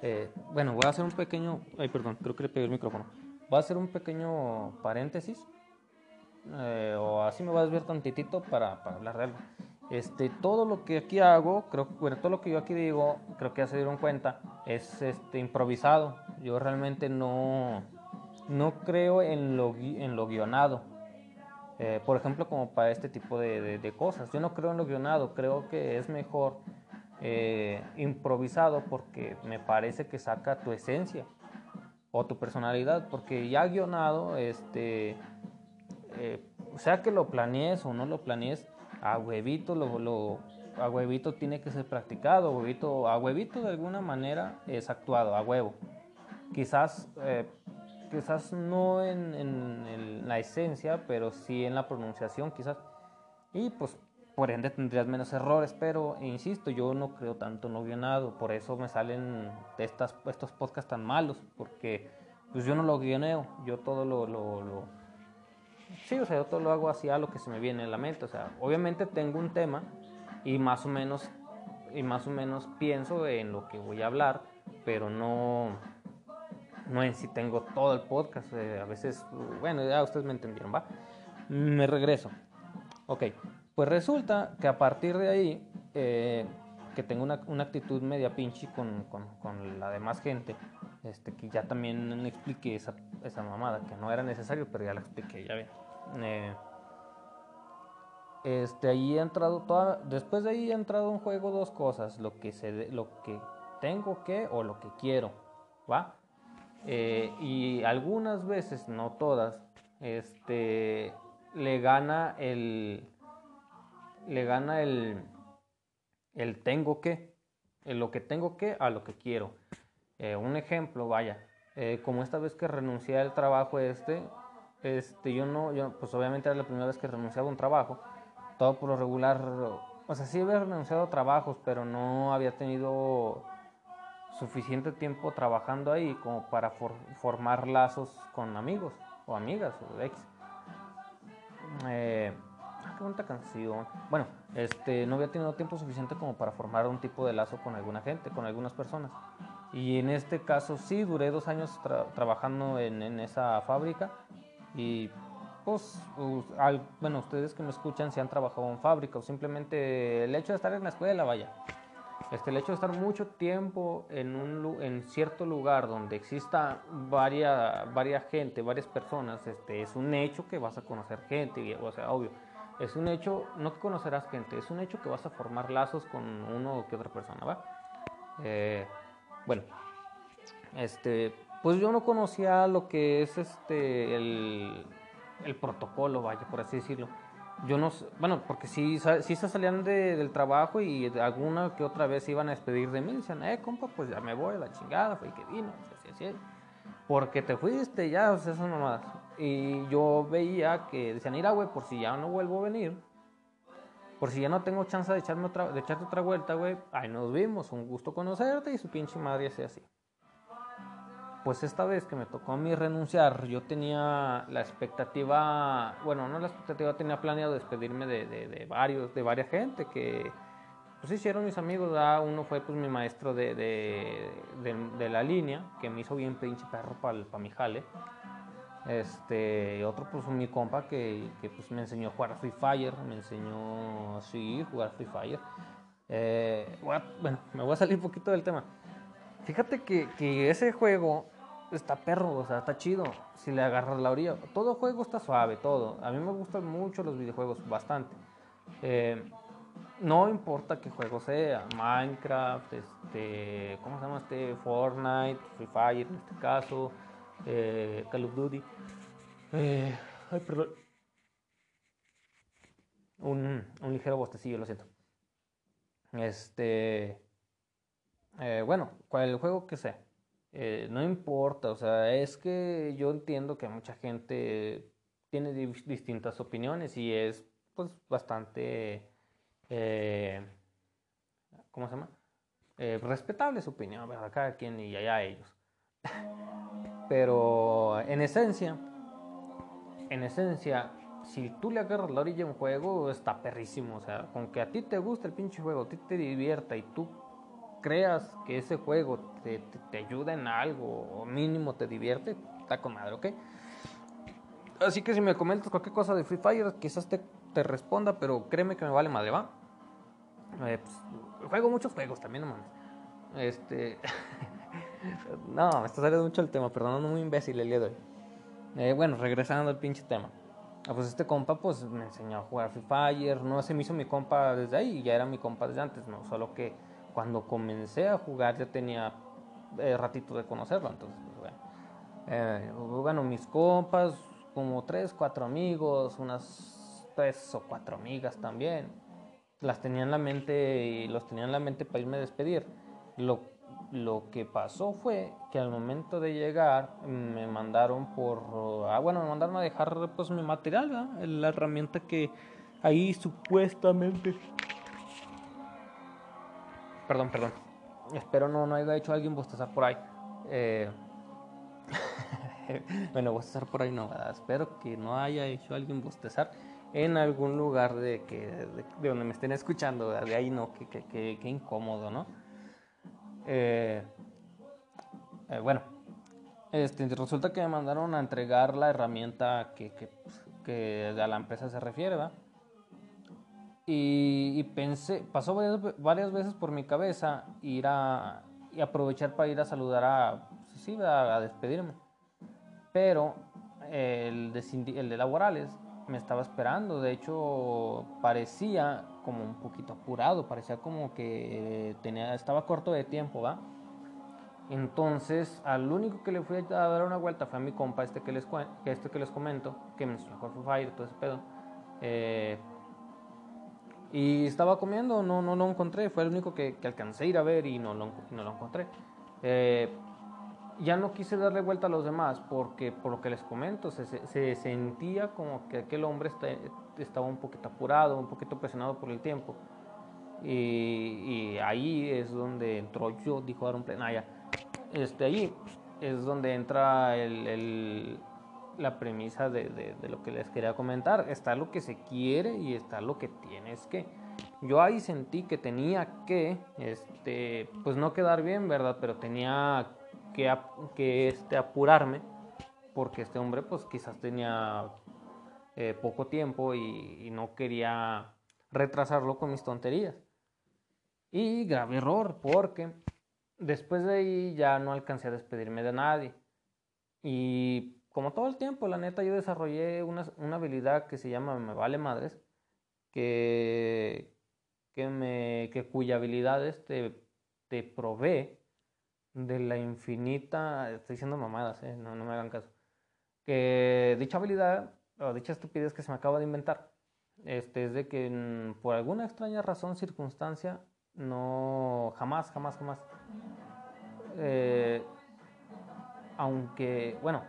Eh, bueno, voy a hacer un pequeño, ay perdón, creo que le pegué el micrófono. Voy a hacer un pequeño paréntesis, eh, o así me voy a desviar tantitito para, para, hablar de algo. Este, todo lo que aquí hago, creo, bueno, todo lo que yo aquí digo, creo que ya se dieron cuenta, es este, improvisado. Yo realmente no, no creo en lo, en lo guionado. Eh, por ejemplo, como para este tipo de, de, cosas. Yo no creo en lo guionado, creo que es mejor eh, improvisado porque me parece que saca tu esencia o tu personalidad, porque ya guionado, este, eh, sea que lo planees o no lo planees, a huevito lo, lo, a huevito tiene que ser practicado, a huevito, a huevito de alguna manera es actuado, a huevo. Quizás, eh, quizás no en, en, la esencia, pero sí en la pronunciación, quizás. Y pues por ende tendrías menos errores, pero insisto, yo no creo tanto no guionado, por eso me salen estas, estos podcasts tan malos, porque pues yo no lo guioneo, yo todo lo, lo, lo, sí, o sea, yo todo lo hago así a lo que se me viene en la mente, o sea, obviamente tengo un tema y más o menos, y más o menos pienso en lo que voy a hablar, pero no, no en si tengo todo el podcast, eh, a veces, bueno, ya ustedes me entendieron, ¿va? Me regreso. Ok, pues resulta que a partir de ahí, eh, que tengo una, una, actitud media pinche con, con, con, la demás gente, este, que ya también expliqué esa, esa mamada, que no era necesario, pero ya la expliqué, ya ven. Eh, este, ahí ha entrado toda, después de ahí ha entrado en juego dos cosas, lo que, se, lo que tengo que o lo que quiero, ¿va? Eh, y algunas veces, no todas, este, le gana el, le gana el, el tengo que, lo que tengo que a lo que quiero. Eh, un ejemplo, vaya, eh, como esta vez que renuncié al trabajo este, este, yo no, yo, pues obviamente era la primera vez que renunciaba a un trabajo, todo por lo regular, o sea, sí había renunciado a trabajos, pero no había tenido suficiente tiempo trabajando ahí como para formar lazos con amigos o amigas o ex. Eh, qué bonita canción. Bueno, este, no había tenido tiempo suficiente como para formar un tipo de lazo con alguna gente, con algunas personas. Y en este caso sí, duré dos años trabajando en, en, esa fábrica y pues, bueno, ustedes que me escuchan si han trabajado en fábrica o simplemente el hecho de estar en la escuela, vaya. Este, el hecho de estar mucho tiempo en, un, en cierto lugar donde exista varias, varias gente, varias personas, este, es un hecho que vas a conocer gente, o sea, obvio es un hecho, no que conocerás gente, es un hecho que vas a formar lazos con uno o que otra persona, ¿va? Eh, bueno, este, pues yo no conocía lo que es este, el, el protocolo, vaya, por así decirlo. Yo no bueno, porque sí, sí se salían de, del trabajo y alguna que otra vez iban a despedir de mí. Decían, eh, compa, pues ya me voy la chingada, fue que vino, así, así. Porque te fuiste, ya, o sea, esas mamadas. Y yo veía que decían, mira, güey, por si ya no vuelvo a venir, por si ya no tengo chance de, echarme otra, de echarte otra vuelta, güey, ahí nos vimos, un gusto conocerte y su pinche madre así así. Pues esta vez que me tocó a mí renunciar, yo tenía la expectativa, bueno, no la expectativa, tenía planeado despedirme de, de, de varios, de varias gente que pues hicieron mis amigos, uno fue pues mi maestro de, de, de, la línea, que me hizo bien pinche perro para pa mi jale. Este, otro pues mi compa que, que, pues me enseñó a jugar Free Fire, me enseñó así jugar Free Fire. Eh, bueno, me voy a salir un poquito del tema. Fíjate que, que, ese juego está perro, o sea, está chido si le agarras la orilla. Todo juego está suave, todo. A mí me gustan mucho los videojuegos, bastante. Eh, no importa qué juego sea, Minecraft, este, ¿cómo se llama este? Fortnite, Free Fire en este caso, eh, Call of Duty. Eh, ay, perdón. Un, un ligero bostecillo, lo siento. Este, eh, bueno, cual el juego que sea, eh, no importa, o sea, es que yo entiendo que mucha gente tiene distintas opiniones y es pues bastante, eh, ¿cómo se llama? respetable su opinión, ¿verdad? Cada y allá ellos. Pero en esencia, en esencia, si tú le agarras la orilla a un juego, está perrísimo. O sea, con que a ti te gusta el pinche juego, a ti te divierta y tú creas que ese juego te, te, ayuda en algo o mínimo te divierte, está con madre, ¿ok? Así que si me comentas cualquier cosa de Free Fire, quizás te, te responda, pero créeme que me vale madre, ¿va? Eh, pues, juego muchos juegos también, no mames. Este. no, me está saliendo mucho el tema, perdón, muy imbécil el día de hoy. Eh, bueno, regresando al pinche tema. Ah, pues este compa pues me enseñó a jugar Free Fire, no se me hizo mi compa desde ahí, ya era mi compa desde antes, no, solo que cuando comencé a jugar ya tenía eh, ratito de conocerlo, entonces pues, bueno. Eh, bueno, mis compas, como tres, cuatro amigos, unas tres o cuatro amigas también, las tenía en la mente y los tenía en la mente para irme a despedir. Lo lo que pasó fue que al momento de llegar me mandaron por ah bueno me mandaron a dejar pues mi material la herramienta que ahí supuestamente perdón perdón. Espero no no haya hecho alguien bostezar por ahí. Eh... bueno bostezar por ahí no ¿verdad? espero que no haya hecho alguien bostezar en algún lugar de que de, donde me estén escuchando de ahí no que, que, que, que incómodo no eh, eh, bueno, este, resulta que me mandaron a entregar la herramienta que, que, a la empresa se refiere, ¿va? Y, pensé, pasó varias, veces por mi cabeza ir a aprovechar para ir a saludar a, pues, sí, a, despedirme. Pero el de laborales me estaba esperando, de hecho parecía como un poquito apurado, parecía como que tenía, estaba corto de tiempo, ¿va? Entonces, al único que le fui a dar una vuelta fue a mi compa, este que les, este que les comento, que me enseñó Fire, todo ese pedo. Eh, y estaba comiendo, no, no lo encontré, fue el único que, que alcancé a ir a ver y no lo, no lo encontré. Eh, ya no quise darle vuelta a los demás porque, por lo que les comento, se, se, sentía como que aquel hombre estaba un poquito apurado, un poquito presionado por el tiempo. Y, ahí es donde entró yo, dijo Aaron Plenaya. Este, ahí es donde entra el, la premisa de, de, de, lo que les quería comentar. Está lo que se quiere y está lo que tienes que. Yo ahí sentí que tenía que, este, pues no quedar bien, ¿verdad? Pero tenía que, este, apurarme, porque este hombre pues quizás tenía eh, poco tiempo y, no quería retrasarlo con mis tonterías. Y grave error, porque después de ahí ya no alcancé a despedirme de nadie. Y como todo el tiempo, la neta, yo desarrollé una, una habilidad que se llama Me Vale Madres, que, que, me, que cuya habilidad este, te provee de la infinita, estoy diciendo mamadas, eh, no, no me hagan caso, que dicha habilidad o dicha estupidez que se me acaba de inventar, este, es de que por alguna extraña razón, circunstancia, no, jamás, jamás, jamás, eh, aunque, bueno,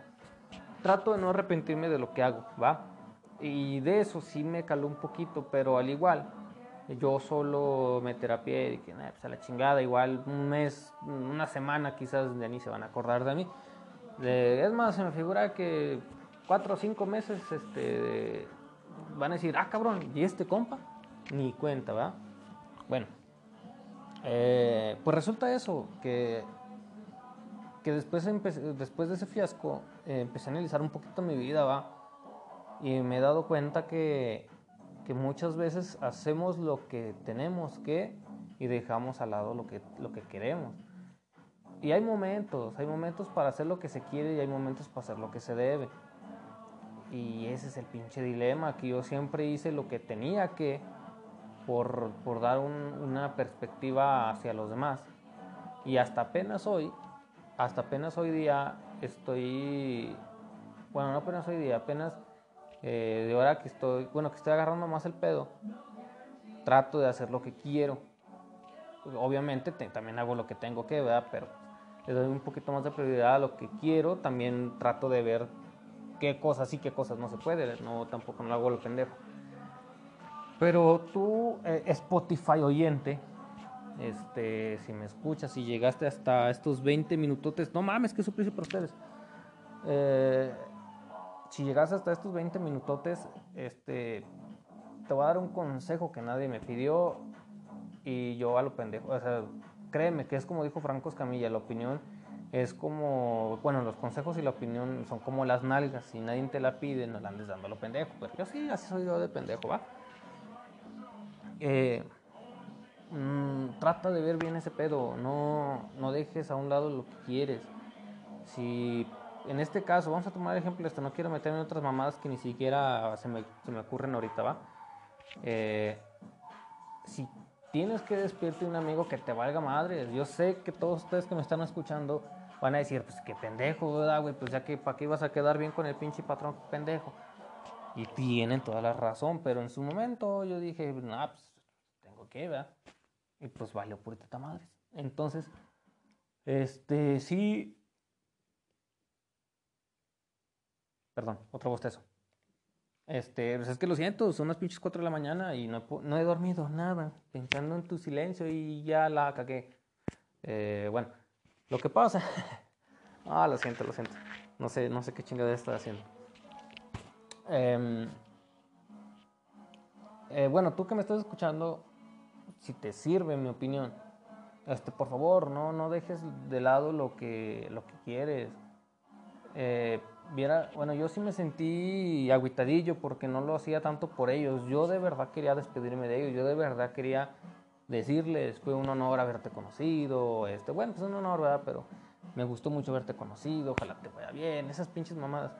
trato de no arrepentirme de lo que hago, ¿va? Y de eso sí me caló un poquito, pero al igual, yo solo me terapié y dije, pues a la chingada, igual un mes, una semana quizás de ni se van a acordar de mí. es más, se me figura que cuatro o cinco meses este, van a decir, ah, cabrón, ¿y este compa? Ni cuenta, ¿va? Bueno, eh, pues resulta eso, que, que después, después de ese fiasco eh, empecé a analizar un poquito mi vida, ¿va? Y me he dado cuenta que que muchas veces hacemos lo que tenemos que y dejamos al lado lo que, lo que queremos. Y hay momentos, hay momentos para hacer lo que se quiere y hay momentos para hacer lo que se debe. Y ese es el pinche dilema, que yo siempre hice lo que tenía que por, por dar una perspectiva hacia los demás. Y hasta apenas hoy, hasta apenas hoy día estoy, bueno, no apenas hoy día, apenas eh, de hora que estoy, bueno, que estoy agarrando más el pedo, trato de hacer lo que quiero. Obviamente también hago lo que tengo que, ¿verdad? Pero le doy un poquito más de prioridad a lo que quiero, también trato de ver qué cosas sí, qué cosas no se puede, no, tampoco no hago lo pendejo. Pero tú, eh, Spotify oyente, este, si me escuchas, si llegaste hasta estos 20 minutotes, no mames, qué suplicio para ustedes. Eh, si llegaste hasta estos 20 minutotes, este, te voy a dar un consejo que nadie me pidió y yo a lo pendejo, o sea, créeme que es como dijo Franco Escamilla, la opinión es como, bueno, los consejos y la opinión son como las nalgas, si nadie te la pide, no la andes dando a lo pendejo, pero yo sí, así soy yo de pendejo, ¿va? Eh, mm, trata de ver bien ese pedo, no, no dejes a un lado lo que quieres. Si en este caso, vamos a tomar ejemplo esto, no quiero meterme en otras mamadas que ni siquiera se me, se me ocurren ahorita, ¿va? Eh, si tienes que despedirte de un amigo que te valga madre, yo sé que todos ustedes que me están escuchando van a decir, pues qué pendejo, ¿verdad, güey? Pues ya que para qué ibas a quedar bien con el pinche patrón, pendejo. Y tienen toda la razón, pero en su momento yo dije, nah, pues tengo que, ¿verdad? Y pues valió puritita madres. Entonces, este, sí. Perdón, otro bostezo. Este, pues es que lo siento, son las pinches 4 de la mañana y no, no he dormido nada, pensando en tu silencio y ya la cagué. Eh, bueno, lo que pasa. ah, lo siento, lo siento. No sé, no sé qué chingada estoy haciendo. Em, eh, bueno, tú que me estás escuchando, si te sirve mi opinión, este, por favor, no, no dejes de lado lo que, lo que quieres. Eh, bueno, yo sí me sentí aguitadillo porque no lo hacía tanto por ellos. Yo de verdad quería despedirme de ellos. Yo de verdad quería decirles, fue un honor haberte conocido. Este, bueno, pues un honor, ¿verdad? Pero me gustó mucho haberte conocido. Ojalá te vaya bien. Esas pinches mamadas.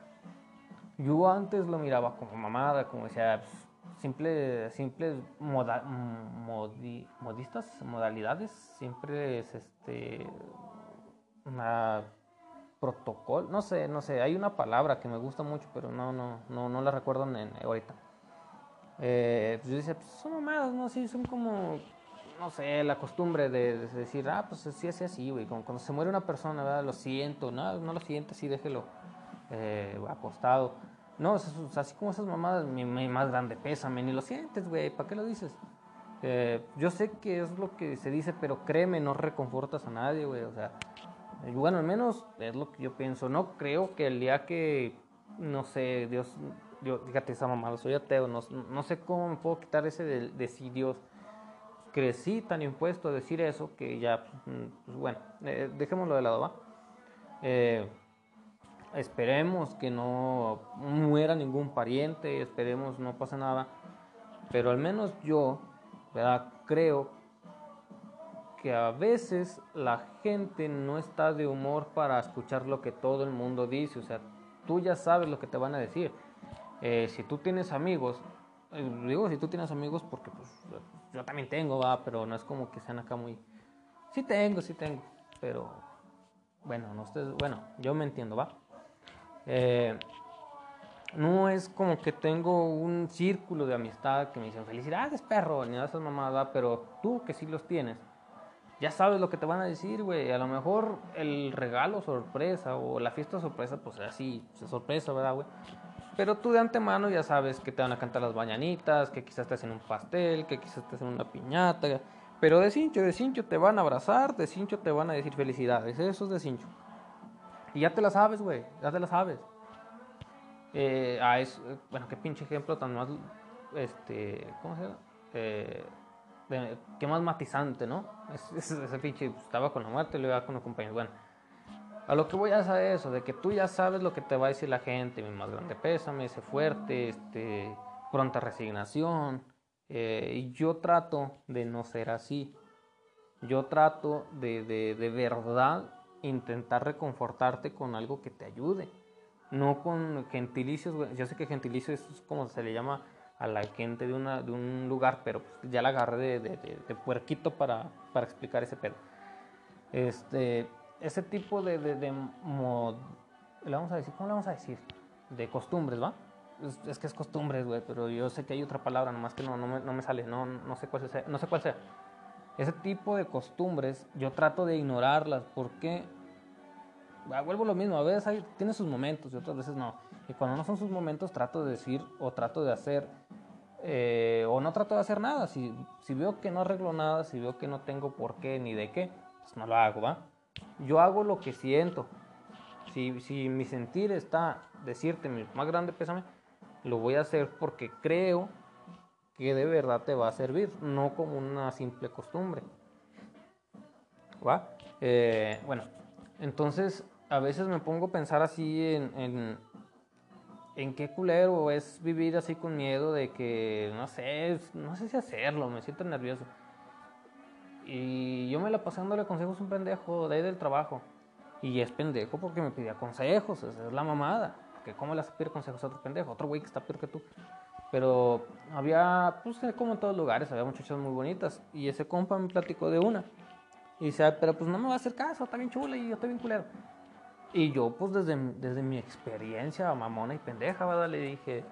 Yo antes lo miraba como mamada, como decía, pues, simple, simples moda, modistas, modalidades, siempre es este, una protocolo, no sé, no sé, hay una palabra que me gusta mucho, pero no, no, no, no la recuerdo en, ahorita. Eh, pues yo decía, pues son mamadas, ¿no? Sí, son como, no sé, la costumbre de, decir, ah, pues sí, es así, güey. Como cuando se muere una persona, ¿verdad? Lo siento, no, no lo siento, sí, déjelo eh, apostado. No, así como esas mamadas, mi, más grande pésame, ni lo sientes, güey, ¿para qué lo dices? Eh, yo sé que es lo que se dice, pero créeme, no reconfortas a nadie, güey, o sea, bueno, al menos es lo que yo pienso. No creo que el día que, no sé, Dios, yo, fíjate esa mamada, soy ateo, no, sé cómo me puedo quitar ese de, decir Dios. Crecí tan impuesto a decir eso que ya, mm, pues bueno, eh, dejémoslo de lado, ¿va? Eh, esperemos que no muera ningún pariente, esperemos no pase nada, pero al menos yo, ¿verdad? Creo que a veces la gente no está de humor para escuchar lo que todo el mundo dice. O sea, tú ya sabes lo que te van a decir. Eh, si tú tienes amigos, eh, digo si tú tienes amigos porque pues yo también tengo, va, pero no es como que sean acá muy... Sí tengo, sí tengo, pero bueno, no ustedes, bueno, yo me entiendo, va. Eh, no es como que tengo un círculo de amistad que me dicen felicidades perro, ni esas mamadas, pero tú que sí los tienes, ya sabes lo que te van a decir, güey. A lo mejor el regalo sorpresa o la fiesta sorpresa, pues así, sorpresa, ¿verdad, güey? Pero tú de antemano ya sabes que te van a cantar las bañanitas, que quizás te hacen un pastel, que quizás te hacen una piñata. Pero de cincho, de cincho te van a abrazar, de cincho te van a decir felicidades. Eso es de cincho. Y ya te la sabes, güey. Ya te la sabes. Eh, ah, es, bueno, qué pinche ejemplo tan más, este, ¿cómo se llama? Eh, qué más matizante, ¿no? Ese, pinche pues, estaba con la muerte y iba con los compañeros. Bueno, a lo que voy a hacer eso, de que tú ya sabes lo que te va a decir la gente, mi más grande pésame, ese fuerte, este, pronta resignación. Eh, y yo trato de no ser así. Yo trato de, de, de verdad intentar reconfortarte con algo que te ayude. No con gentilicios, yo sé que gentilicios es como se le llama a la gente de, una, de un lugar, pero pues, ya la agarré de, de, de, puerquito para, para, explicar ese pedo. Este, ese tipo de, de, mod, le vamos a decir, ¿cómo le vamos a decir? De costumbres, ¿va? Es, que es costumbres, güey, pero yo sé que hay otra palabra, nomás que no, no, me, no me sale, no, no, sé cuál sea, no sé cuál sea. Ese tipo de costumbres yo trato de ignorarlas porque ah, vuelvo lo mismo, a veces hay, tiene sus momentos y otras veces no. Y cuando no son sus momentos trato de decir o trato de hacer eh, o no trato de hacer nada. Si, si veo que no arreglo nada, si veo que no tengo por qué ni de qué, pues no lo hago, ¿va? Yo hago lo que siento. Si, si mi sentir está decirte mi más grande pésame, lo voy a hacer porque creo que de verdad te va a servir, no como una simple costumbre. ¿Va? Eh, bueno, entonces a veces me pongo a pensar así en, qué culero es vivir así con miedo de que, no sé, no sé si hacerlo, me siento nervioso. Y yo me la pasé dándole consejos a un pendejo de ahí del trabajo. Y es pendejo porque me pedía consejos, es la mamada. Que cómo le vas a pedir consejos a otro pendejo, otro güey que está peor que tú. Pero había, pues como en todos lugares, había muchachas muy bonitas. Y ese compa me platicó de una. Y dice, pero pues no me va a hacer caso, está bien chula y yo estoy bien culero. Y yo, pues desde, desde mi experiencia mamona y pendeja, ¿verdad? Le dije,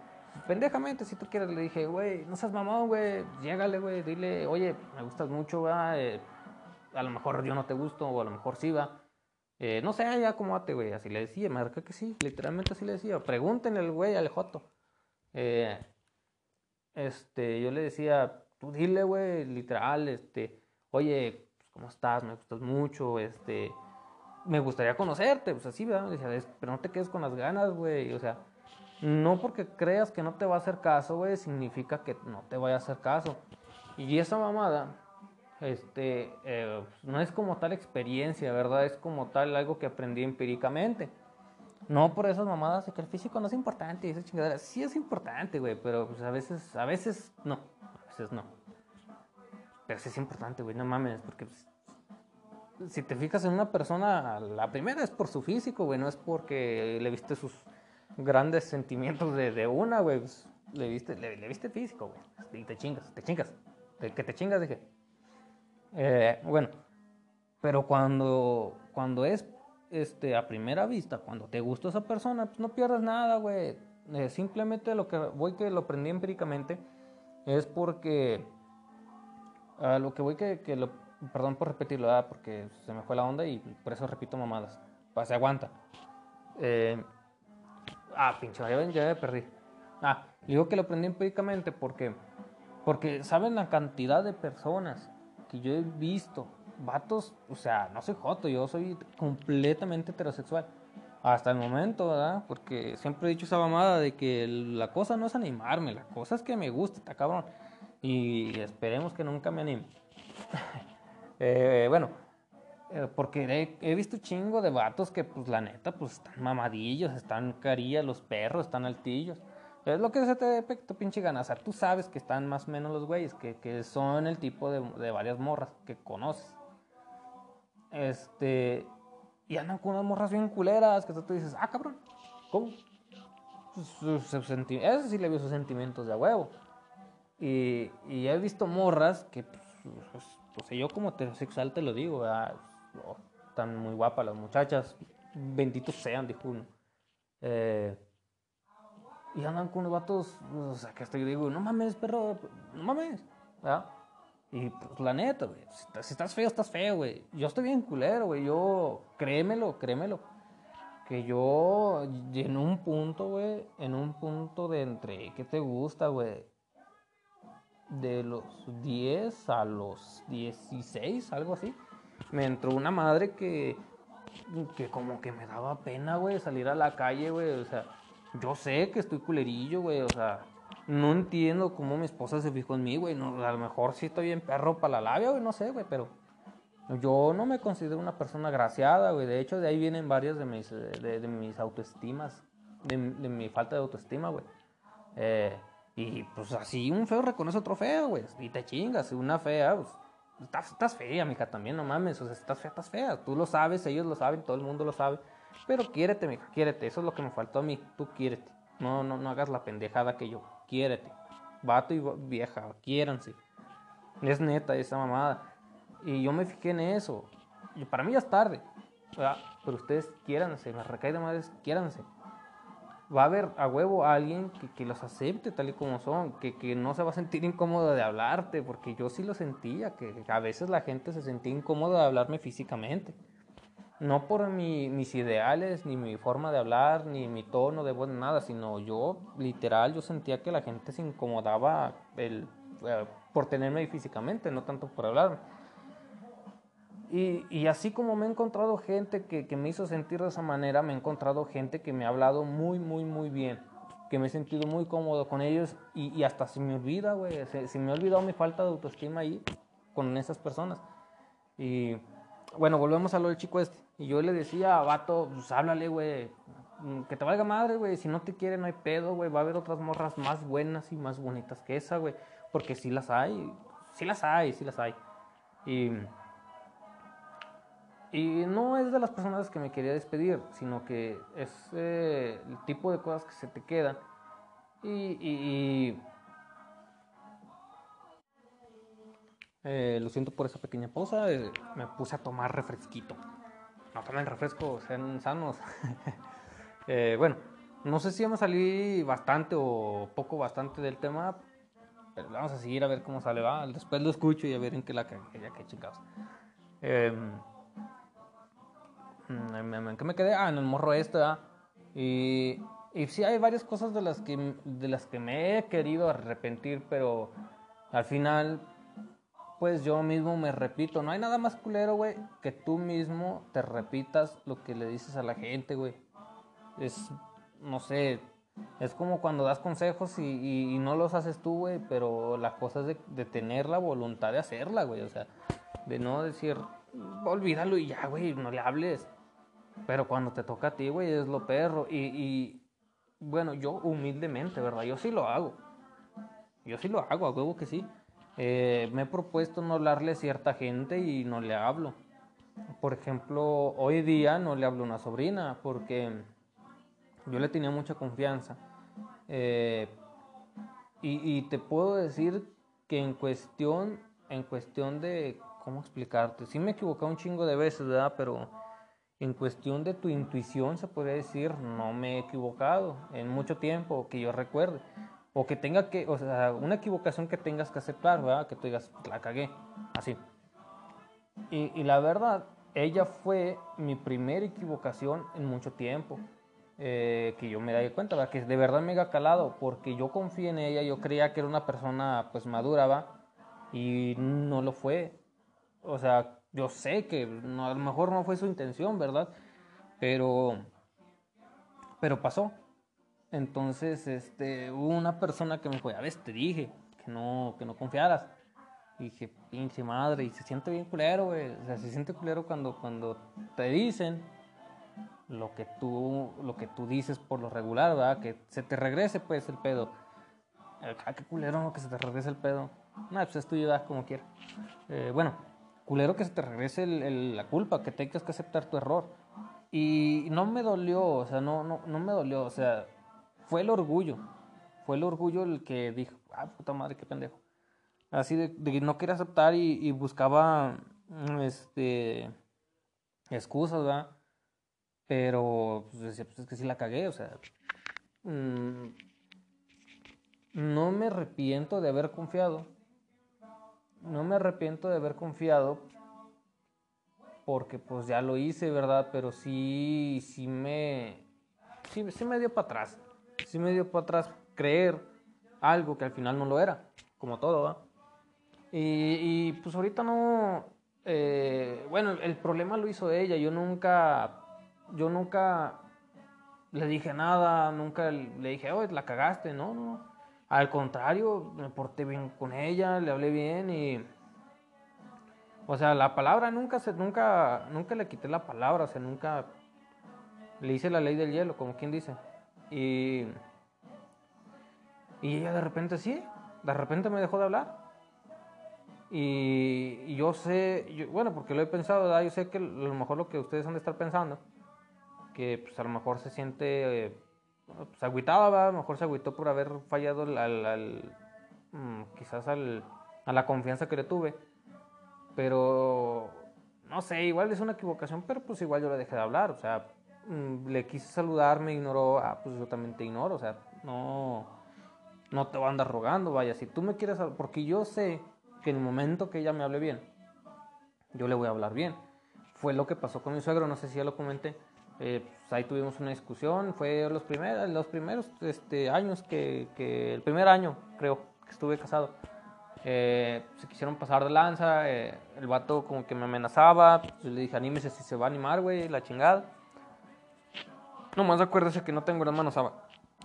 pendejamente, si tú quieres, le dije, güey, no seas mamón, güey, llégale, güey, dile, oye, me gustas mucho, ¿verdad? Eh, a lo mejor yo no te gusto, o a lo mejor sí, va. Eh, no sé, ya acomódate, güey, así le decía, me marca que sí, literalmente así le decía, pregúntenle al güey, al Joto. Eh, este, yo le decía, tú dile, güey, literal, este, oye, pues, ¿cómo estás? Me gustas mucho, este me gustaría conocerte, pues así, ¿verdad? Pero no te quedes con las ganas, güey, o sea, no porque creas que no te va a hacer caso, güey, significa que no te vaya a hacer caso. Y esa mamada, este, eh, no es como tal experiencia, ¿verdad? Es como tal algo que aprendí empíricamente. No por esas mamadas de que el físico no es importante esa chingadera. Sí es importante, güey, pero pues a veces, a veces no, a veces no. Pero sí es importante, güey, no mames, porque pues, si te fijas en una persona, la primera es por su físico, güey, no es porque le viste sus grandes sentimientos de, de una, güey. Pues, le, viste, le, viste físico, güey. Y te chingas, te chingas. que te chingas, dije. Eh, bueno, pero cuando, cuando es este, a primera vista, cuando te gusta esa persona, pues no pierdas nada, güey. Eh, simplemente lo que voy que lo aprendí empíricamente es porque a lo que voy que, que lo perdón por repetirlo, porque se me fue la onda y por eso repito mamadas. Pues se aguanta. Eh, ah, pinche, ya, ya me perdí. Ah, digo que lo aprendí empíricamente porque, porque saben la cantidad de personas que yo he visto, vatos, o sea, no soy joto, yo soy completamente heterosexual. Hasta el momento, ¿verdad? Porque siempre he dicho esa mamada de que la cosa no es animarme, la cosa es que me gusta, está cabrón. Y esperemos que nunca me anime. Eh, bueno, eh, porque he, visto chingo de vatos que, pues, la neta, pues, están mamadillos, están carillas los perros, están altillos. Es lo que se te tu pinche gana. O sea, tú sabes que están más o menos los güeyes, que, que son el tipo de, de, varias morras que conoces. Este. Y andan con unas morras bien culeras que tú dices, ah, cabrón, ¿cómo? Pues, ese sí le vio sus sentimientos de huevo. Y, y he visto morras que, pues, pues pues yo como heterosexual te lo digo, están muy guapas las muchachas, benditos sean, dijo uno. Eh, y andan con los vatos, o sea, que estoy digo, no mames, perro, no mames, ¿verdad? Y pues la neta, güey, si, estás feo, estás feo, güey. Yo estoy bien culero, güey, yo, créemelo, créemelo. Que yo, en un punto, güey, en un punto de entre, ¿qué te gusta, güey? De los 10 a los 16, algo así, me entró una madre que, que como que me daba pena, güey, salir a la calle, güey, o sea, yo sé que estoy culerillo, güey, o sea, no entiendo cómo mi esposa se fijó en mí, güey, no, a lo mejor sí estoy en perro para la labia, güey, no sé, güey, pero yo no me considero una persona graciada, güey, de hecho de ahí vienen varias de mis, de, mis autoestimas, de, de mi falta de autoestima, güey. Eh, y pues así un feo reconoce otro feo, güey. Y te chingas. Una fea, pues. Estás, estás fea, mija, también, no mames. O sea, estás fea, estás fea. Tú lo sabes, ellos lo saben, todo el mundo lo sabe. Pero quiérete, mija, quiérete. Eso es lo que me faltó a mí. Tú quiérete. No, no, no hagas la pendejada que yo. Quiérete. vato y vieja, quiéranse. Es neta esa mamada. Y yo me fijé en eso. Y para mí ya es tarde. Pero ustedes quiéranse, me recae de madres, quiéranse. Va a haber a huevo a alguien que, que, los acepte tal y como son, que, que, no se va a sentir incómodo de hablarte, porque yo sí lo sentía, que a veces la gente se sentía incómoda de hablarme físicamente. No por mi, mis ideales, ni mi forma de hablar, ni mi tono de voz, nada, sino yo, literal, yo sentía que la gente se incomodaba el, eh, por tenerme físicamente, no tanto por hablarme. Y, y, así como me he encontrado gente que, que, me hizo sentir de esa manera, me he encontrado gente que me ha hablado muy, muy, muy bien. Que me he sentido muy cómodo con ellos y, y hasta se me olvida, güey. Se, se, me ha olvidado mi falta de autoestima ahí con esas personas. Y bueno, volvemos a lo del chico este. Y yo le decía, vato, pues háblale, güey. Mm, que te valga madre, güey. Si no te quiere, no hay pedo, güey. Va a haber otras morras más buenas y más bonitas que esa, güey. Porque sí las hay. Sí las hay, sí las hay. Y y no es de las personas que me quería despedir, sino que es eh, el tipo de cosas que se te quedan. Y, eh, lo siento por esa pequeña pausa, eh, me puse a tomar refresquito. No tomen refresco, sean sanos. bueno, no sé si a salir bastante o poco bastante del tema, pero vamos a seguir a ver cómo sale, va. Después lo escucho y a ver en qué la ya que chingados. Mm, ¿En qué me quedé? Ah, en el morro este, Y, y sí hay varias cosas de las, que, de las que me he querido arrepentir, pero al final, pues yo mismo me repito. No hay nada más culero, güey, que tú mismo te repitas lo que le dices a la gente, güey. Es, no sé, es como cuando das consejos y, y, no los haces tú, güey, pero la cosa es de, de tener la voluntad de hacerla, güey. O sea, de no decir, olvídalo y ya, güey, no le hables. Pero cuando te toca a ti, güey, es lo perro. Y, bueno, yo humildemente, ¿verdad? Yo sí lo hago. Yo sí lo hago, a huevo que sí. Eh, me he propuesto no hablarle a cierta gente y no le hablo. Por ejemplo, hoy día no le hablo a una sobrina porque yo le tenía mucha confianza. Eh, y, y, te puedo decir que en cuestión, en cuestión de, ¿cómo explicarte? Sí me he equivocado un chingo de veces, ¿verdad? Pero en cuestión de tu intuición, se puede decir, no me he equivocado en mucho tiempo, que yo recuerde. O que tenga que, o sea, una equivocación que tengas que aceptar, ¿verdad? Que tú digas, la cagué, así. Y, y la verdad, ella fue mi primera equivocación en mucho tiempo. Eh, que yo me di cuenta, ¿verdad? que de verdad me ha calado, porque yo confié en ella, yo creía que era una persona pues madura, ¿va? Y no lo fue. O sea, yo sé que a lo mejor no fue su intención, ¿verdad? Pero, pero pasó. Entonces, este, hubo una persona que me dijo, a ver, te dije que no, que no confiaras. Y dije, pinche madre, y se siente bien culero, güey. O sea, se siente culero cuando, cuando te dicen lo que tú, lo que tú dices por lo regular, ¿verdad? Que se te regrese, pues, el pedo. Ah, qué culero, ¿no? Que se te regrese el pedo. No, pues es tuyo, como quiera. Eh, bueno, culero que se te regrese la culpa, que tengas que aceptar tu error. Y no me dolió, o sea, no, no, no me dolió, o sea, fue el orgullo. Fue el orgullo el que dijo, ah, puta madre, qué pendejo. Así de, de no quería aceptar y, buscaba, este, excusas, ¿verdad? Pero, pues decía, pues es que sí la cagué, o sea. Mm, no me arrepiento de haber confiado no me arrepiento de haber confiado porque pues ya lo hice, ¿verdad? Pero sí, sí me, sí, me dio para atrás. Sí me dio para atrás creer algo que al final no lo era, como todo, ¿va? Y, pues ahorita no, eh, bueno, el problema lo hizo ella, yo nunca, yo nunca le dije nada, nunca le dije, oye, la cagaste, no, no, al contrario, me porté bien con ella, le hablé bien y... O sea, la palabra nunca se, nunca, nunca le quité la palabra, o sea, nunca le hice la ley del hielo, como quien dice. Y, y ella de repente sí, de repente me dejó de hablar. Y, yo sé, bueno, porque lo he pensado, yo sé que a lo mejor lo que ustedes han de estar pensando, que pues a lo mejor se siente eh, se agüitaba, a lo mejor se agüitó por haber fallado al, mm, quizás al, a la confianza que le tuve. Pero, no sé, igual es una equivocación, pero pues igual yo le dejé de hablar. O sea, mm, le quise saludar, me ignoró, ah, pues yo también te ignoro. O sea, no, no te voy a andar rogando, vaya. Si tú me quieres, porque yo sé que en el momento que ella me hable bien, yo le voy a hablar bien. Fue lo que pasó con mi suegro, no sé si ya lo comenté. Eh, pues ahí tuvimos una discusión, fue los primeros, los primeros este, años que, que, el primer año creo que estuve casado. Eh, se quisieron pasar de lanza, eh, el vato como que me amenazaba, pues le dije anímese si se va a animar, güey, la chingada. Nomás acuérdese que no tengo las manos,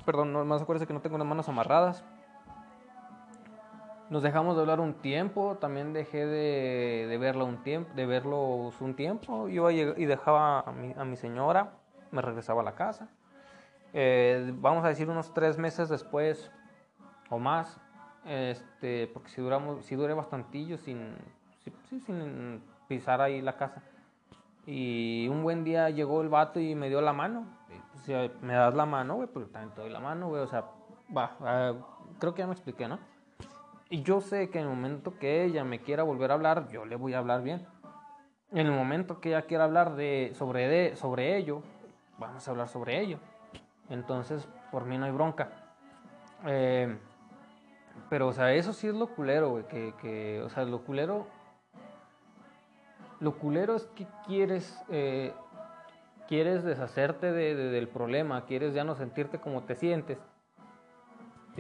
perdón, nomás acuérdese que no tengo las manos amarradas. Nos dejamos de hablar un tiempo, también dejé de, de un tiempo, de verlo un tiempo. Yo y dejaba a mi, a mi señora, me regresaba a la casa. Eh, vamos a decir unos tres meses después o más, este, porque si duramos, si duré bastantillo sin, pisar ahí la casa. Y un buen día llegó el vato y me dio la mano. Pues, me das la mano, güey, porque también te doy la mano, güey. O sea, va, ah, creo que ya me expliqué, ¿no? Y yo sé que en el momento que ella me quiera volver a hablar, yo le voy a hablar bien. En el momento que ella quiera hablar de, sobre, de, sobre ello, vamos a hablar sobre ello. Entonces, por mí no hay bronca. Eh, pero, o sea, eso sí es lo culero, güey. Que, que, o sea, lo culero. Lo culero es que quieres. Eh, quieres deshacerte de, del problema, quieres ya no sentirte como te sientes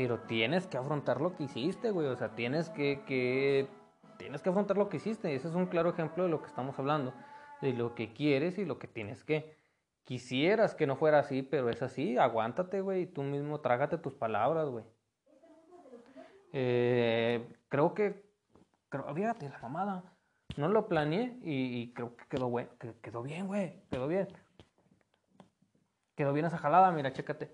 pero tienes que afrontar lo que hiciste, güey. O sea, tienes que, que, tienes que afrontar lo que hiciste. Ese es un claro ejemplo de lo que estamos hablando. De lo que quieres y lo que tienes que. Quisieras que no fuera así, pero es así. Aguántate, güey. Tú mismo trágate tus palabras, güey. Eh, creo que. Creo, la mamada. No lo planeé y, creo que quedó, güey. Quedó bien, güey. Quedó bien. Quedó bien esa jalada, mira, chécate.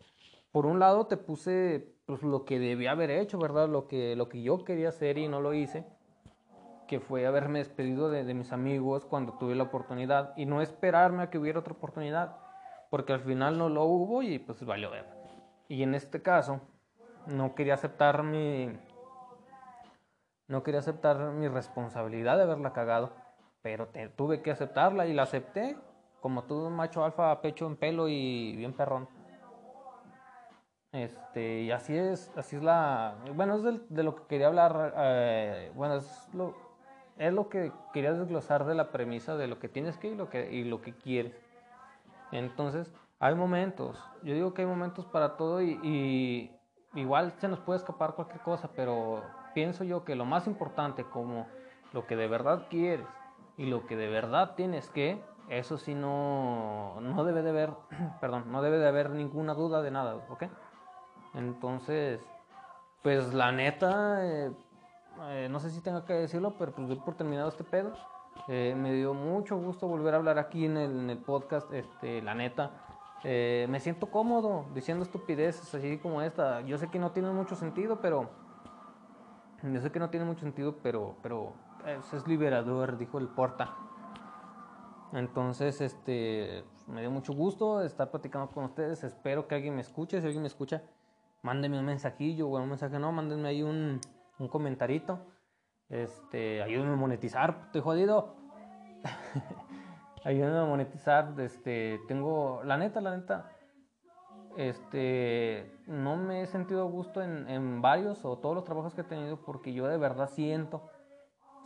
Por un lado te puse pues lo que debía haber hecho, ¿verdad? Lo que, lo que yo quería hacer y no lo hice, que fue haberme despedido de, mis amigos cuando tuve la oportunidad y no esperarme a que hubiera otra oportunidad, porque al final no lo hubo y pues valió ver. Y en este caso, no quería aceptar mi, no quería aceptar mi responsabilidad de haberla cagado, pero tuve que aceptarla y la acepté, como todo un macho alfa, pecho en pelo y bien perrón. Este, y así es, así es la, bueno, es de, lo que quería hablar, eh, bueno, es lo, es lo que quería desglosar de la premisa de lo que tienes que y lo que, y lo que quieres. Entonces, hay momentos, yo digo que hay momentos para todo y, y igual se nos puede escapar cualquier cosa, pero pienso yo que lo más importante como lo que de verdad quieres y lo que de verdad tienes que, eso sí no, no debe de haber, perdón, no debe de haber ninguna duda de nada, ¿ok? Entonces, pues la neta, eh, eh, no sé si tenga que decirlo, pero pues doy por terminado este pedo. Eh, me dio mucho gusto volver a hablar aquí en el, podcast, este, la neta. me siento cómodo diciendo estupideces así como esta. Yo sé que no tiene mucho sentido, pero... Yo sé que no tiene mucho sentido, pero, pero es liberador, dijo el Porta. Entonces, este, me dio mucho gusto estar platicando con ustedes. Espero que alguien me escuche. Si alguien me escucha, mándenme un mensajillo, o un mensaje no, mándenme ahí un, un comentarito. Este, ayúdenme a monetizar, estoy jodido. ayúdenme a monetizar, este, tengo, la neta, la neta, este, no me he sentido gusto en, en varios o todos los trabajos que he tenido porque yo de verdad siento,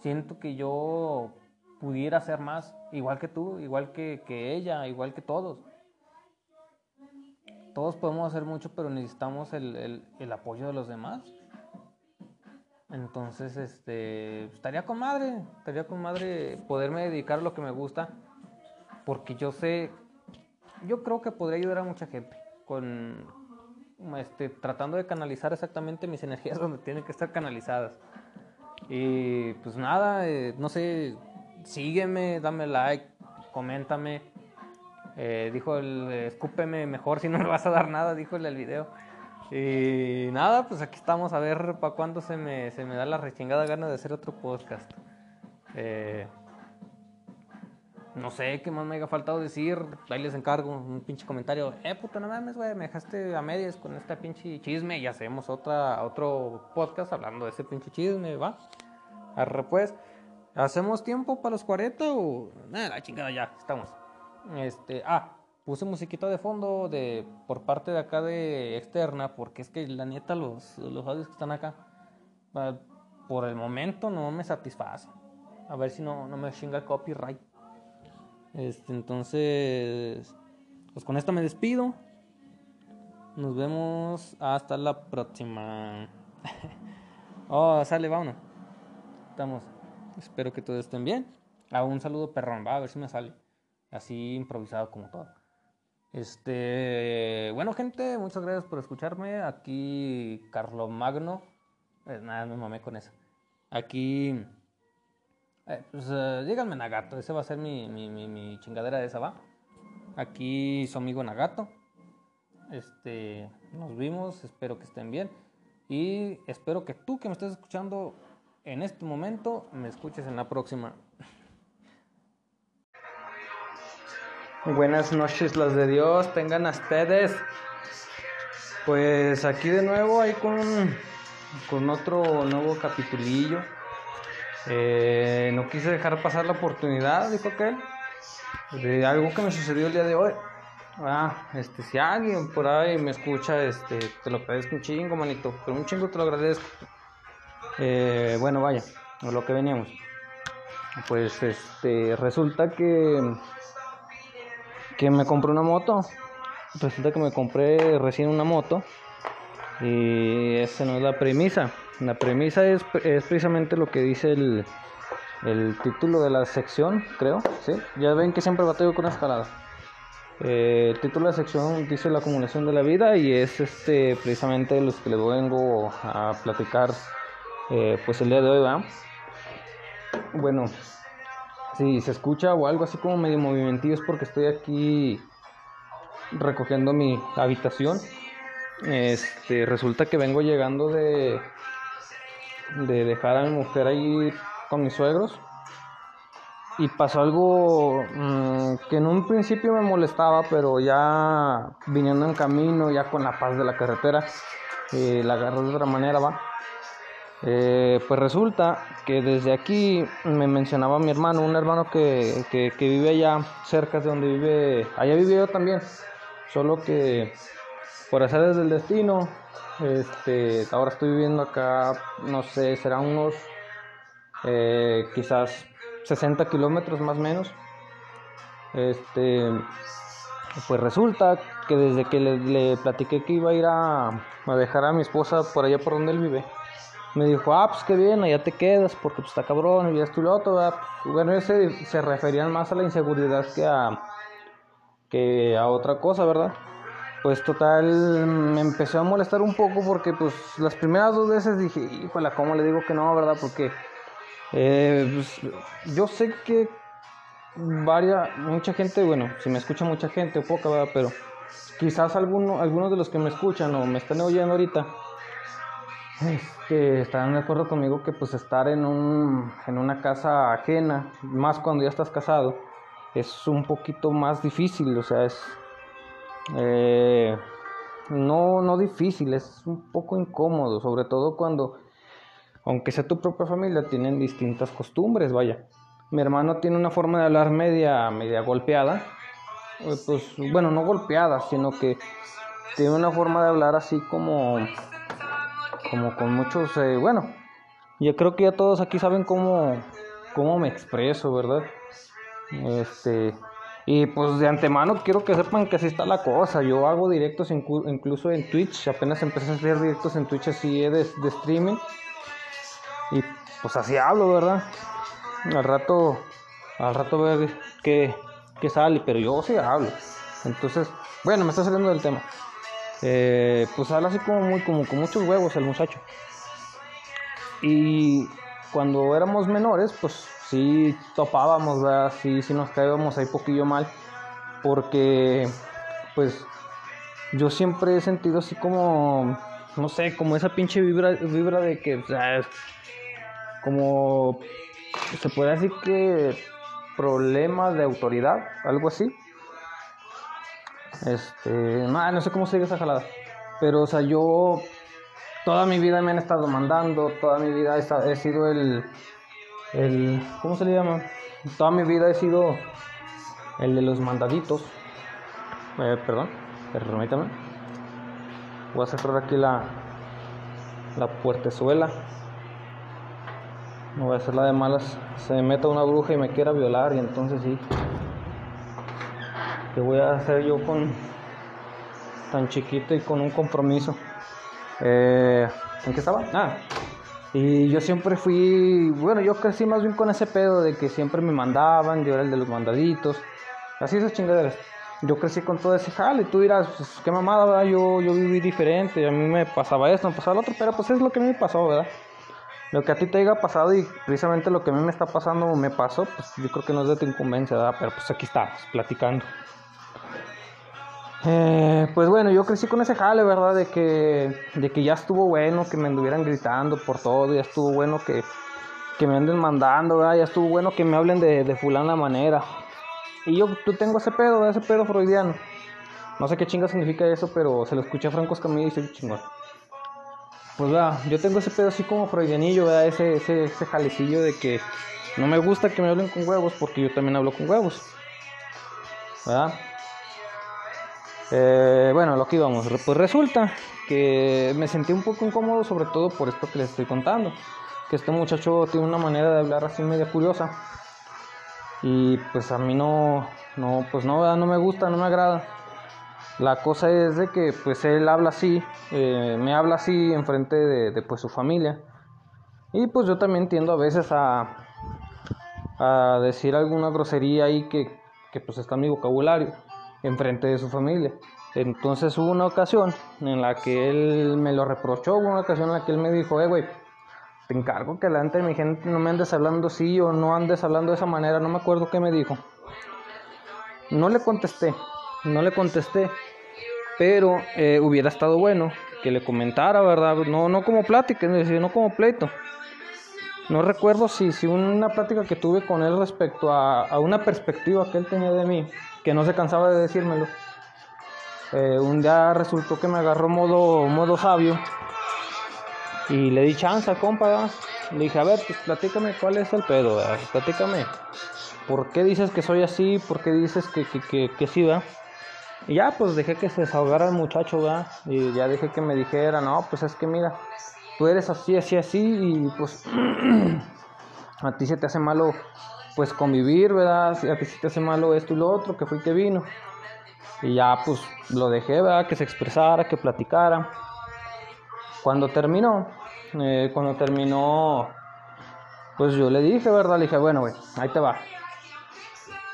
siento que yo pudiera hacer más, igual que tú, igual que, que ella, igual que todos todos podemos hacer mucho, pero necesitamos el, apoyo de los demás. Entonces, este, estaría con madre, estaría con madre poderme dedicar a lo que me gusta, porque yo sé, yo creo que podría ayudar a mucha gente con, este, tratando de canalizar exactamente mis energías donde tienen que estar canalizadas. Y pues nada, eh, no sé, sígueme, dame like, coméntame, eh, dijo el, escúpeme mejor si no me vas a dar nada, dijo el video. Y nada, pues aquí estamos a ver para cuándo se me, se me da la rechingada gana de hacer otro podcast. Eh, no sé qué más me haya faltado decir. Ahí les encargo un pinche comentario. Eh, puta, no mames, güey, me dejaste a medias con este pinche chisme y hacemos otra, otro podcast hablando de ese pinche chisme, ¿va? Arre, pues. ¿Hacemos tiempo para los 40 o.? Nada, la chingada ya, estamos. Este. Ah, puse musiquita de fondo de por parte de acá de externa, porque es que la neta los, los audios que están acá, por el momento no me satisfacen. A ver si no, no me chinga el copyright. Este, entonces, pues con esto me despido. Nos vemos hasta la próxima. oh, sale, vámonos. Estamos. Espero que todos estén bien. Ah, un saludo perrón, va a ver si me sale. Así improvisado como todo. Este, bueno gente, muchas gracias por escucharme. Aquí Carlos Magno. Pues nada, me mamé con eso. Aquí eh, pues eh, díganme Nagato, ese va a ser mi, mi, mi, chingadera de esa, ¿va? Aquí su amigo Nagato. Este, nos vimos, espero que estén bien. Y espero que tú que me estés escuchando en este momento, me escuches en la próxima. Buenas noches, las de Dios, tengan a ustedes. Pues aquí de nuevo, ahí con, con otro nuevo capitulillo. Eh, no quise dejar pasar la oportunidad, dijo aquel, de algo que me sucedió el día de hoy. Ah, este, si alguien por ahí me escucha, este, te lo agradezco un chingo, manito, pero un chingo te lo agradezco. Eh, bueno, vaya, a lo que veníamos. Pues, este, resulta que, que me compré una moto. Resulta que me compré recién una moto y esa no es la premisa. La premisa es, es precisamente lo que dice el, el, título de la sección, creo. ¿sí? Ya ven que siempre batallo con las palabras. Eh, el título de la sección dice la acumulación de la vida y es este precisamente los que les vengo a platicar eh, pues el día de hoy, ¿va? Bueno, si se escucha o algo así como medio movimentillo es porque estoy aquí recogiendo mi habitación. Este, resulta que vengo llegando de de dejar a mi mujer ahí con mis suegros. Y pasó algo mm, que en un principio me molestaba, pero ya viniendo en camino, ya con la paz de la carretera, eh, la agarré de otra manera, va. Eh, pues resulta que desde aquí me mencionaba mi hermano, un hermano que, que, vive allá cerca de donde vive, allá vive yo también, solo que por hacer desde el destino, este, ahora estoy viviendo acá, no sé, será unos eh, quizás 60 kilómetros más o menos. Este, pues resulta que desde que le, platiqué que iba a ir a, a, dejar a mi esposa por allá por donde él vive, me dijo, ah, pues qué bien, allá te quedas porque pues está cabrón y esto y lo otro. Bueno, ese se referían más a la inseguridad que a, que a otra cosa, ¿verdad? pues total me empezó a molestar un poco porque pues las primeras dos veces dije, híjole, ¿cómo le digo que no, verdad? Porque eh, pues, yo sé que varia, mucha gente, bueno, si me escucha mucha gente, poca, ¿verdad? Pero quizás alguno, algunos de los que me escuchan o me están oyendo ahorita, que estarán de acuerdo conmigo que pues estar en, un, en una casa ajena, más cuando ya estás casado, es un poquito más difícil, o sea, es eh, no, no difícil, es un poco incómodo, sobre todo cuando, aunque sea tu propia familia, tienen distintas costumbres, vaya. Mi hermano tiene una forma de hablar media, media golpeada, eh, pues bueno, no golpeada, sino que tiene una forma de hablar así como, como con muchos, eh, bueno, yo creo que ya todos aquí saben cómo, cómo me expreso, ¿verdad? Este, y pues de antemano quiero que sepan que así está la cosa. Yo hago directos incluso en Twitch. Apenas empecé a hacer directos en Twitch así de, de streaming. Y pues así hablo, ¿verdad? Al rato, al rato ver qué, qué sale, pero yo sí hablo. Entonces, bueno, me está saliendo del tema. Eh, pues habla así como muy, como con muchos huevos el muchacho. Y cuando éramos menores, pues sí topábamos, ¿verdad? Sí, sí nos caíamos ahí poquillo mal, porque pues yo siempre he sentido así como, no sé, como esa pinche vibra, vibra de que, o como se puede decir que problema de autoridad, algo así. Este, no, no sé cómo sigue esa jalada. Pero, o sea, yo toda mi vida me han estado mandando, toda mi vida he, sido el, el, ¿cómo se le llama? Toda mi vida he sido el de los mandaditos. Eh, perdón, permítame. Voy a cerrar aquí la, la puertezuela. No voy a hacer la de malas. Se me meta una bruja y me quiera violar y entonces sí. ¿Qué voy a hacer yo con tan chiquito y con un compromiso? Eh, ¿En qué estaba? Ah, y yo siempre fui, bueno, yo crecí más bien con ese pedo de que siempre me mandaban, yo era el de los mandaditos, así esas chingaderas. Yo crecí con todo ese jale, tú dirás, pues, qué mamada, ¿verdad? Yo, yo viví diferente, a mí me pasaba esto, me pasaba lo otro, pero pues es lo que a mí me pasó, ¿verdad? Lo que a ti te haya pasado y precisamente lo que a mí me está pasando me pasó, pues yo creo que no es de tu incumbencia, ¿verdad? Pero pues aquí estamos, platicando. Eh, pues bueno, yo crecí con ese jale, ¿verdad? De que, de que ya estuvo bueno que me anduvieran gritando por todo, ya estuvo bueno que, que me anden mandando, ¿verdad? Ya estuvo bueno que me hablen de, de fulana manera. Y yo, tú tengo ese pedo, ese pedo freudiano. No sé qué chinga significa eso, pero se lo escuché a Franco Escamilla y soy chingón. Pues va, yo tengo ese pedo así como freudianillo, ¿verdad? Ese, ese, ese jalecillo de que no me gusta que me hablen con huevos porque yo también hablo con huevos. ¿Verdad? Eh, bueno, lo que íbamos, pues resulta que me sentí un poco incómodo, sobre todo por esto que les estoy contando. Que este muchacho tiene una manera de hablar así media curiosa. Y pues a mí no, no, pues no, no me gusta, no me agrada. La cosa es de que pues él habla así, eh, me habla así enfrente de, de pues su familia. Y pues yo también tiendo a veces a, a decir alguna grosería ahí que, que pues está en mi vocabulario enfrente de su familia. Entonces hubo una ocasión en la que él me lo reprochó, hubo una ocasión en la que él me dijo, eh, güey, te encargo que delante de mi gente no me andes hablando así o no andes hablando de esa manera, no me acuerdo qué me dijo. No le contesté, no le contesté, pero eh, hubiera estado bueno que le comentara, ¿verdad? No, no como plática, no como pleito. No recuerdo si, si una plática que tuve con él respecto a, a una perspectiva que él tenía de mí que no se cansaba de decírmelo. Eh, un día resultó que me agarró modo, modo sabio y le di chance, compa. Le dije, a ver, pues platícame cuál es el pedo, platícame. ¿Por qué dices que soy así? ¿Por qué dices que, que, que, que sí, va? Y ya, pues dejé que se desahogara el muchacho, ¿verdad? Y ya dejé que me dijera, no, pues es que mira, tú eres así, así, así, y pues a ti se te hace malo pues convivir, ¿verdad? A ti te hace malo esto y lo otro, que fue que vino. Y ya pues lo dejé, ¿verdad? Que se expresara, que platicara. Cuando terminó, eh, cuando terminó, pues yo le dije, ¿verdad? Le dije, bueno, güey, ahí te va.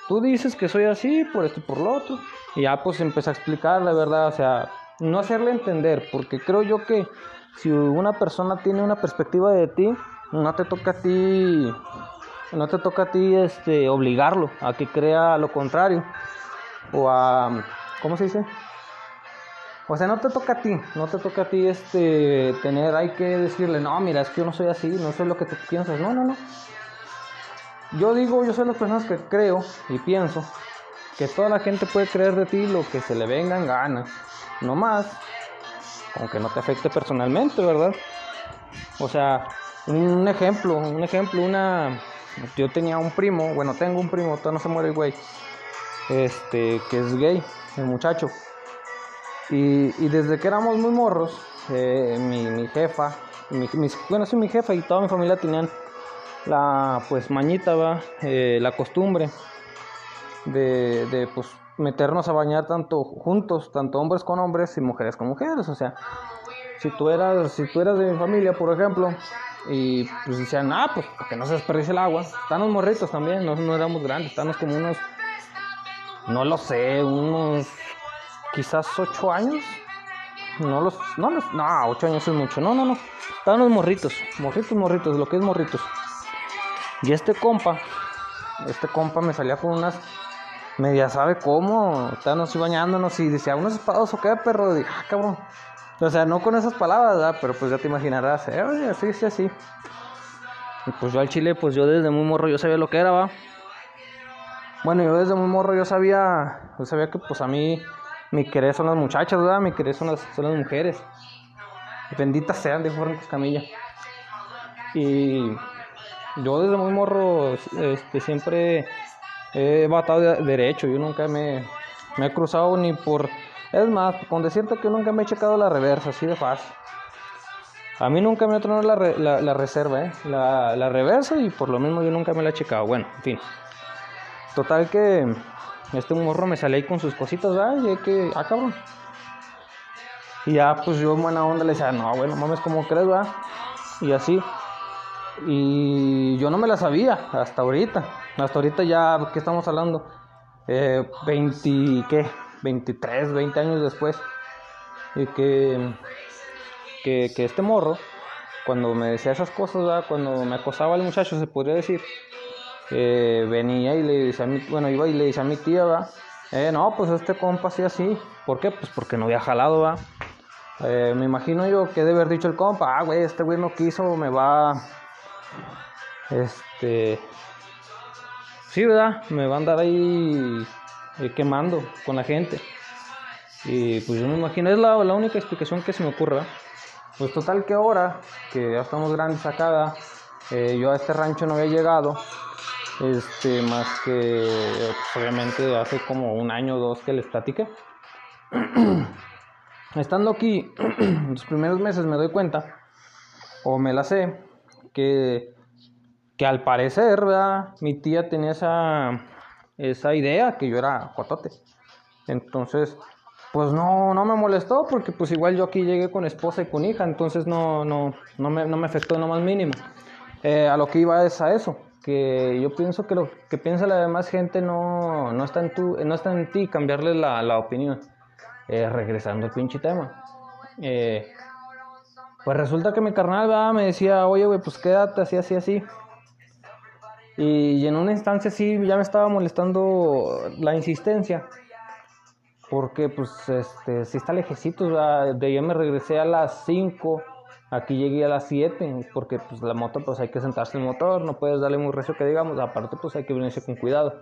Tú dices que soy así, por esto y por lo otro. Y ya pues empecé a explicarle, ¿verdad? O sea, no hacerle entender, porque creo yo que si una persona tiene una perspectiva de ti, no te toca a ti no te toca a ti este, obligarlo a que crea lo contrario. O a, ¿cómo se dice? O sea, no te toca a ti, no te toca a ti este, tener, hay que decirle, no, mira, es que yo no soy así, no sé lo que tú piensas. No, no, no. Yo digo, yo soy las personas que creo y pienso que toda la gente puede creer de ti lo que se le venga en gana. No más, aunque no te afecte personalmente, ¿verdad? O sea, un ejemplo, un ejemplo, una, yo tenía un primo, bueno, tengo un primo, todavía no se muere el güey, este, que es gay, el muchacho. Y, y desde que éramos muy morros, eh, mi, mi, jefa, mi, bueno, sí, mi jefa y toda mi familia tenían la, pues, mañita. Eh, la costumbre de, de, pues, meternos a bañar tanto juntos, tanto hombres con hombres y mujeres con mujeres, o sea, si tú eras, si tú eras de mi familia, por ejemplo, y pues decían, ah, pues porque no se desperdice el agua. Están los morritos también, no, no éramos grandes, estamos como unos, no lo sé, unos quizás ocho años. No los, no los, no, ocho años es mucho, no, no, no. Estaban los morritos, morritos, morritos, lo que es morritos. Y este compa, este compa me salía con unas media sabe cómo, estábamos así bañándonos y decía, unos espados o qué perro, dije, ah, cabrón. O sea, no con esas palabras, ¿verdad? Pero pues ya te imaginarás, eh, oye, así, sí, así. Y pues yo al chile, pues yo desde muy morro yo sabía lo que era, va. Bueno, yo desde muy morro yo sabía, yo sabía que pues a mí mi querer son las muchachas, ¿verdad? Mi querer son las, son las mujeres. Benditas sean, dijo Franco Camilla. Y yo desde muy morro este, siempre he batado de derecho, yo nunca me, he cruzado ni por... Es más, con decirte que nunca me he checado la reversa, así de fácil. A mí nunca me ha tronado la, la, reserva, ¿eh? La, reversa y por lo mismo yo nunca me la he checado. Bueno, en fin. Total que este morro me sale ahí con sus cositas, ¿verdad? Y que, ah, cabrón. Y ya, pues yo en buena onda le decía, no, bueno, mames, ¿cómo crees, va? Y así. Y yo no me la sabía hasta ahorita. Hasta ahorita ya, ¿qué estamos hablando? Eh, 20, ¿qué? 23, 20 años después. Y que, que, que este morro, cuando me decía esas cosas, ¿verdad? cuando me acosaba el muchacho, se podría decir, eh, venía y le decía a mi, bueno, iba y le decía a mi tía, ¿verdad? Eh, no, pues este compa así así. ¿Por qué? Pues porque no había jalado, ¿va? Eh, me imagino yo que debe haber dicho el compa, ah, güey, este güey no quiso, me va. Este. Sí, ¿verdad? Me va a andar ahí eh, quemando con la gente. Y pues yo me imagino, es la, única explicación que se me ocurre, Pues total que ahora, que ya estamos grandes acá, eh, yo a este rancho no había llegado, este, más que pues, obviamente hace como un año o dos que les platiqué. Estando aquí, los primeros meses me doy cuenta, o me la sé, que, que al parecer, ¿verdad? Mi tía tenía esa, esa idea que yo era cotote. Entonces, pues no, no me molestó porque pues igual yo aquí llegué con esposa y con hija, entonces no, no, no, me, no me afectó en lo más mínimo. Eh, a lo que iba es a eso, que yo pienso que lo que piensa la demás gente no, no, está, en tu, no está en ti cambiarle la, la opinión. Eh, regresando al pinche tema. Eh, pues resulta que mi carnal me decía, oye, güey, pues quédate así, así, así. Y, en una instancia sí ya me estaba molestando la insistencia. Porque pues este, si está lejecito, de allá me regresé a las 5, aquí llegué a las 7, porque pues la moto pues hay que sentarse en el motor, no puedes darle muy recio que digamos, aparte pues hay que venirse con cuidado.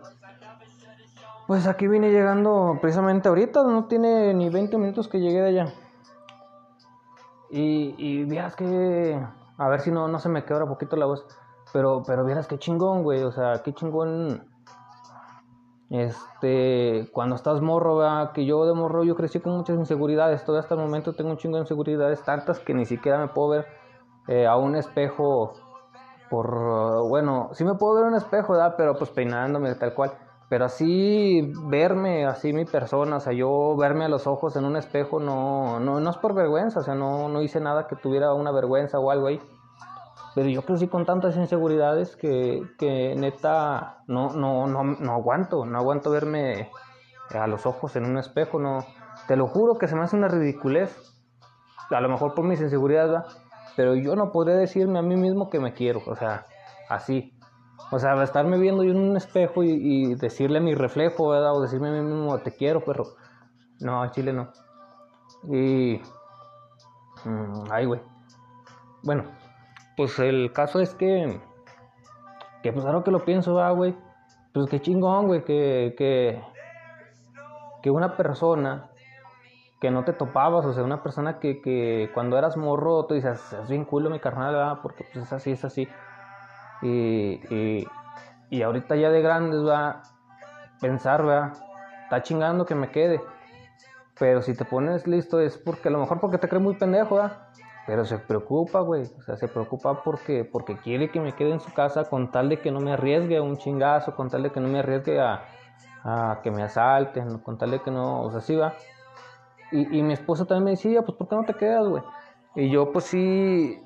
Pues aquí vine llegando precisamente ahorita, no tiene ni 20 minutos que llegué de allá. Y, y vieras que. A ver si no, no se me quebra poquito la voz. Pero, pero vieras qué chingón, güey. O sea, qué chingón. Este. Cuando estás morro, ¿verdad? Que yo de morro yo crecí con muchas inseguridades. Todavía hasta el momento tengo un chingo de inseguridades. Tantas que ni siquiera me puedo ver eh, a un espejo. Por. Bueno, sí me puedo ver a un espejo, ¿verdad? Pero pues peinándome tal cual. Pero así verme, así mi persona, o sea, yo verme a los ojos en un espejo no, no, no es por vergüenza, o sea, no, no hice nada que tuviera una vergüenza o algo ahí. Pero yo crecí con tantas inseguridades que, que neta no, no, no, no aguanto, no aguanto verme a los ojos en un espejo, no. Te lo juro que se me hace una ridiculez, a lo mejor por mis inseguridades, pero yo no podría decirme a mí mismo que me quiero, o sea, así. O sea, estarme viendo yo en un espejo y, decirle mi reflejo, ¿verdad? O decirme a mí mismo, te quiero, perro. No, a Chile no. Y... Mm, ay, güey. Bueno, pues el caso es que... Que pues ahora que lo pienso, ¿verdad, güey? Pues qué chingón, güey, que, que... Que una persona que no te topabas, o sea, una persona que, que cuando eras morro, tú dices, es bien culo mi carnal, ¿verdad? Porque pues es así, es así y, y, ahorita ya de grandes va pensar, va, está chingando que me quede. Pero si te pones listo es porque a lo mejor porque te crees muy pendejo, ¿va? Pero se preocupa, güey. O sea, se preocupa porque, porque quiere que me quede en su casa con tal de que no me arriesgue a un chingazo, con tal de que no me arriesgue a, a que me asalten, con tal de que no, o sea, sí va. Y, y mi esposa también me decía, pues ¿por qué no te quedas, güey? Y yo pues sí,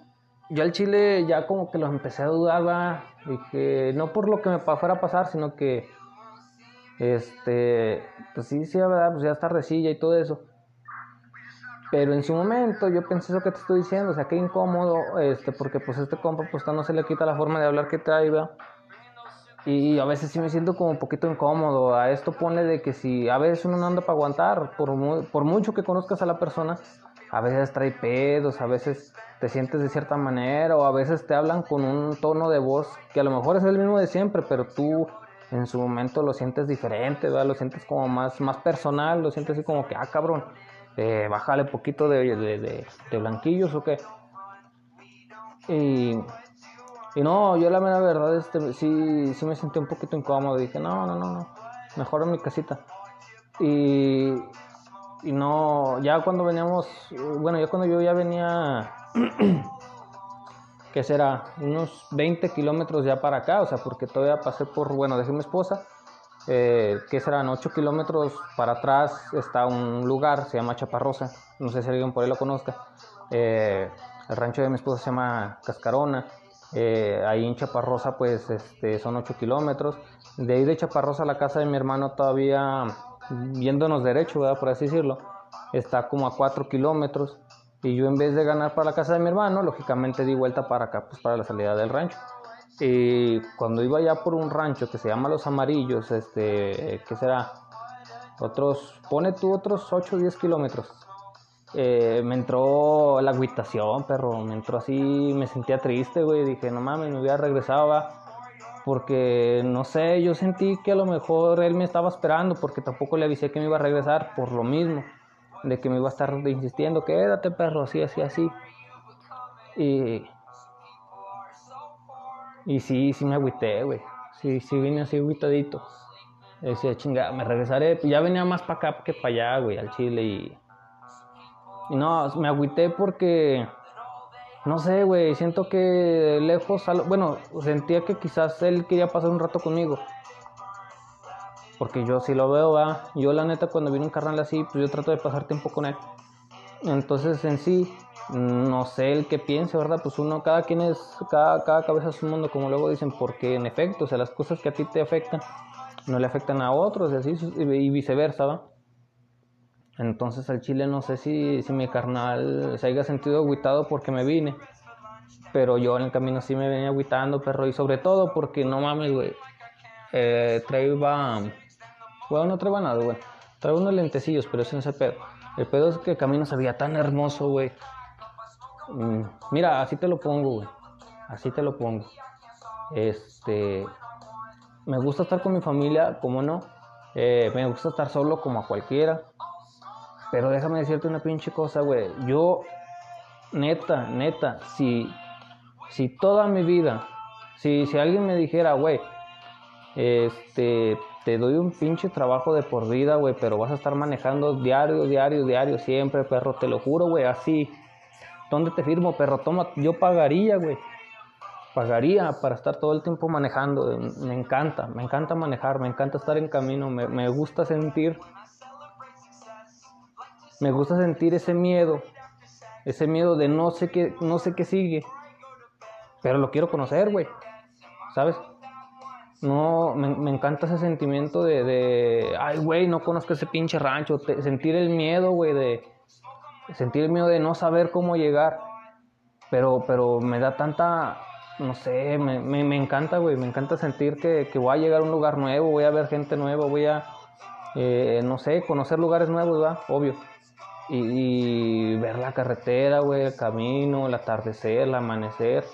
yo al Chile ya como que lo empecé a dudar, y que no por lo que me fuera a pasar, sino que, este, pues sí, sí, verdad, pues ya está resilla y todo eso. Pero en su momento yo pensé eso que te estoy diciendo, o sea, qué incómodo, este, porque pues este compa pues no se le quita la forma de hablar que trae, ¿verdad? Y a veces sí me siento como un poquito incómodo. A esto pone de que si a veces uno no anda para aguantar, por, por mucho que conozcas a la persona, a veces trae pedos, a veces te sientes de cierta manera o a veces te hablan con un tono de voz que a lo mejor es el mismo de siempre, pero tú en su momento lo sientes diferente, ¿verdad? Lo sientes como más, más personal, lo sientes así como que, ah, cabrón, eh, bájale poquito de, de, de, blanquillos o qué. Y, y no, yo la mera verdad, este, sí, sí me sentí un poquito incómodo. Dije, no, no, no, no, mejor en mi casita. Y, y no, ya cuando veníamos, bueno, ya cuando yo ya venía, ¿qué será? Unos 20 kilómetros ya para acá, o sea, porque todavía pasé por, bueno, dejé mi esposa, eh, ¿qué serán? 8 kilómetros para atrás está un lugar, se llama Chaparrosa, no sé si alguien por ahí lo conozca. Eh, el rancho de mi esposa se llama Cascarona. Eh, ahí en Chaparrosa pues este, son 8 kilómetros. De ahí de Chaparrosa a la casa de mi hermano todavía viéndonos derecho, ¿verdad? por así decirlo, está como a 4 kilómetros. Y yo en vez de ganar para la casa de mi hermano, lógicamente di vuelta para acá, pues para la salida del rancho. Y cuando iba ya por un rancho que se llama Los Amarillos, este, ¿qué será? Otros, pone tú otros 8 o 10 kilómetros. Eh, me entró la agüitación, perro, me entró así, me sentía triste, güey, dije, no mames, me hubiera regresado, porque no sé, yo sentí que a lo mejor él me estaba esperando, porque tampoco le avisé que me iba a regresar por lo mismo, de que me iba a estar insistiendo, quédate perro, así, así, así. Y, y sí, sí me agüité, güey, sí, sí vine así agüitadito. Decía, chinga, me regresaré, ya venía más para acá que para allá, güey, al Chile y... Y no, me agüité porque no sé, güey, siento que lejos, bueno, sentía que quizás él quería pasar un rato conmigo. Porque yo si lo veo, va, yo la neta cuando viene un carnal así, pues yo trato de pasar tiempo con él. Entonces en sí, no sé el que piense, ¿verdad? Pues uno, cada quien es, cada, cada cabeza es un mundo, como luego dicen, porque en efecto, o sea, las cosas que a ti te afectan, no le afectan a otros, y así, y viceversa, ¿va? Entonces al chile no sé si, si mi carnal se haya sentido agüitado porque me vine. Pero yo en el camino sí me venía agüitando, perro. Y sobre todo porque no mames, güey. Eh, traía. Bueno, no traía nada, güey. Traía unos lentecillos, pero eso no es pedo. El pedo es que el camino se veía tan hermoso, güey. Mm, mira, así te lo pongo, güey. Así te lo pongo. Este. Me gusta estar con mi familia, como no. Eh, me gusta estar solo como a cualquiera. Pero déjame decirte una pinche cosa, güey. Yo, neta, neta, si, si toda mi vida, si, si alguien me dijera, güey, este, te doy un pinche trabajo de por vida, güey, pero vas a estar manejando diario, diario, diario, siempre, perro, te lo juro, güey, así. ¿Dónde te firmo, perro? Toma, yo pagaría, güey. Pagaría para estar todo el tiempo manejando. Me encanta, me encanta manejar, me encanta estar en camino, me, me gusta sentir me gusta sentir ese miedo, ese miedo de no sé qué, no sé qué sigue, pero lo quiero conocer, güey, ¿sabes? No, me, encanta ese sentimiento de, de ay, güey, no conozco ese pinche rancho, sentir el miedo, güey, de sentir el miedo de no saber cómo llegar, pero, pero me da tanta, no sé, me, me, encanta, güey, me encanta sentir que, que, voy a llegar a un lugar nuevo, voy a ver gente nueva, voy a, eh, no sé, conocer lugares nuevos. Obvio y, ver la carretera, güey, el camino, el atardecer, el amanecer,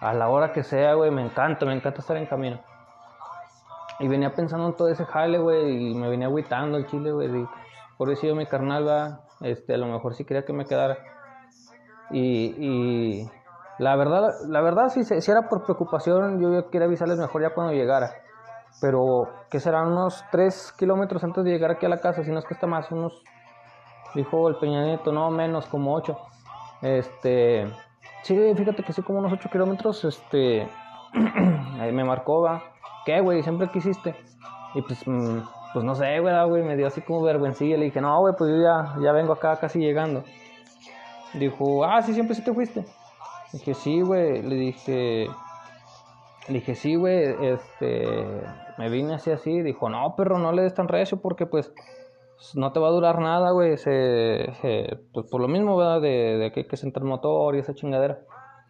a la hora que sea, güey, me encanta, me encanta estar en camino. Y venía pensando en todo ese jale, güey, y me venía agüitando el chile, güey, por eso mi carnal, va, este, a lo mejor sí quería que me quedara. Y, y la verdad, la verdad, si, si era por preocupación, yo quería avisarles mejor ya cuando llegara. Pero, ¿qué serán? Unos 3 kilómetros antes de llegar aquí a la casa, si no es que está más, unos dijo el Peña Nieto, no, menos como 8. Este, sí, fíjate que sí, como unos 8 kilómetros, este, me marcó, va, ¿qué, güey? Siempre quisiste. Y pues, mm, pues no sé, güey, me dio así como vergüencilla. Le dije, no, güey, pues yo ya, ya vengo acá casi llegando. Dijo, ah, sí, siempre sí te fuiste. dije, sí, güey, le dije, le dije, sí, güey, este, me vine así, así. Dijo, no, perro, no le des tan recio porque pues no te va a durar nada, güey. pues por lo mismo, ¿verdad? De, de que hay que sentar motor y esa chingadera.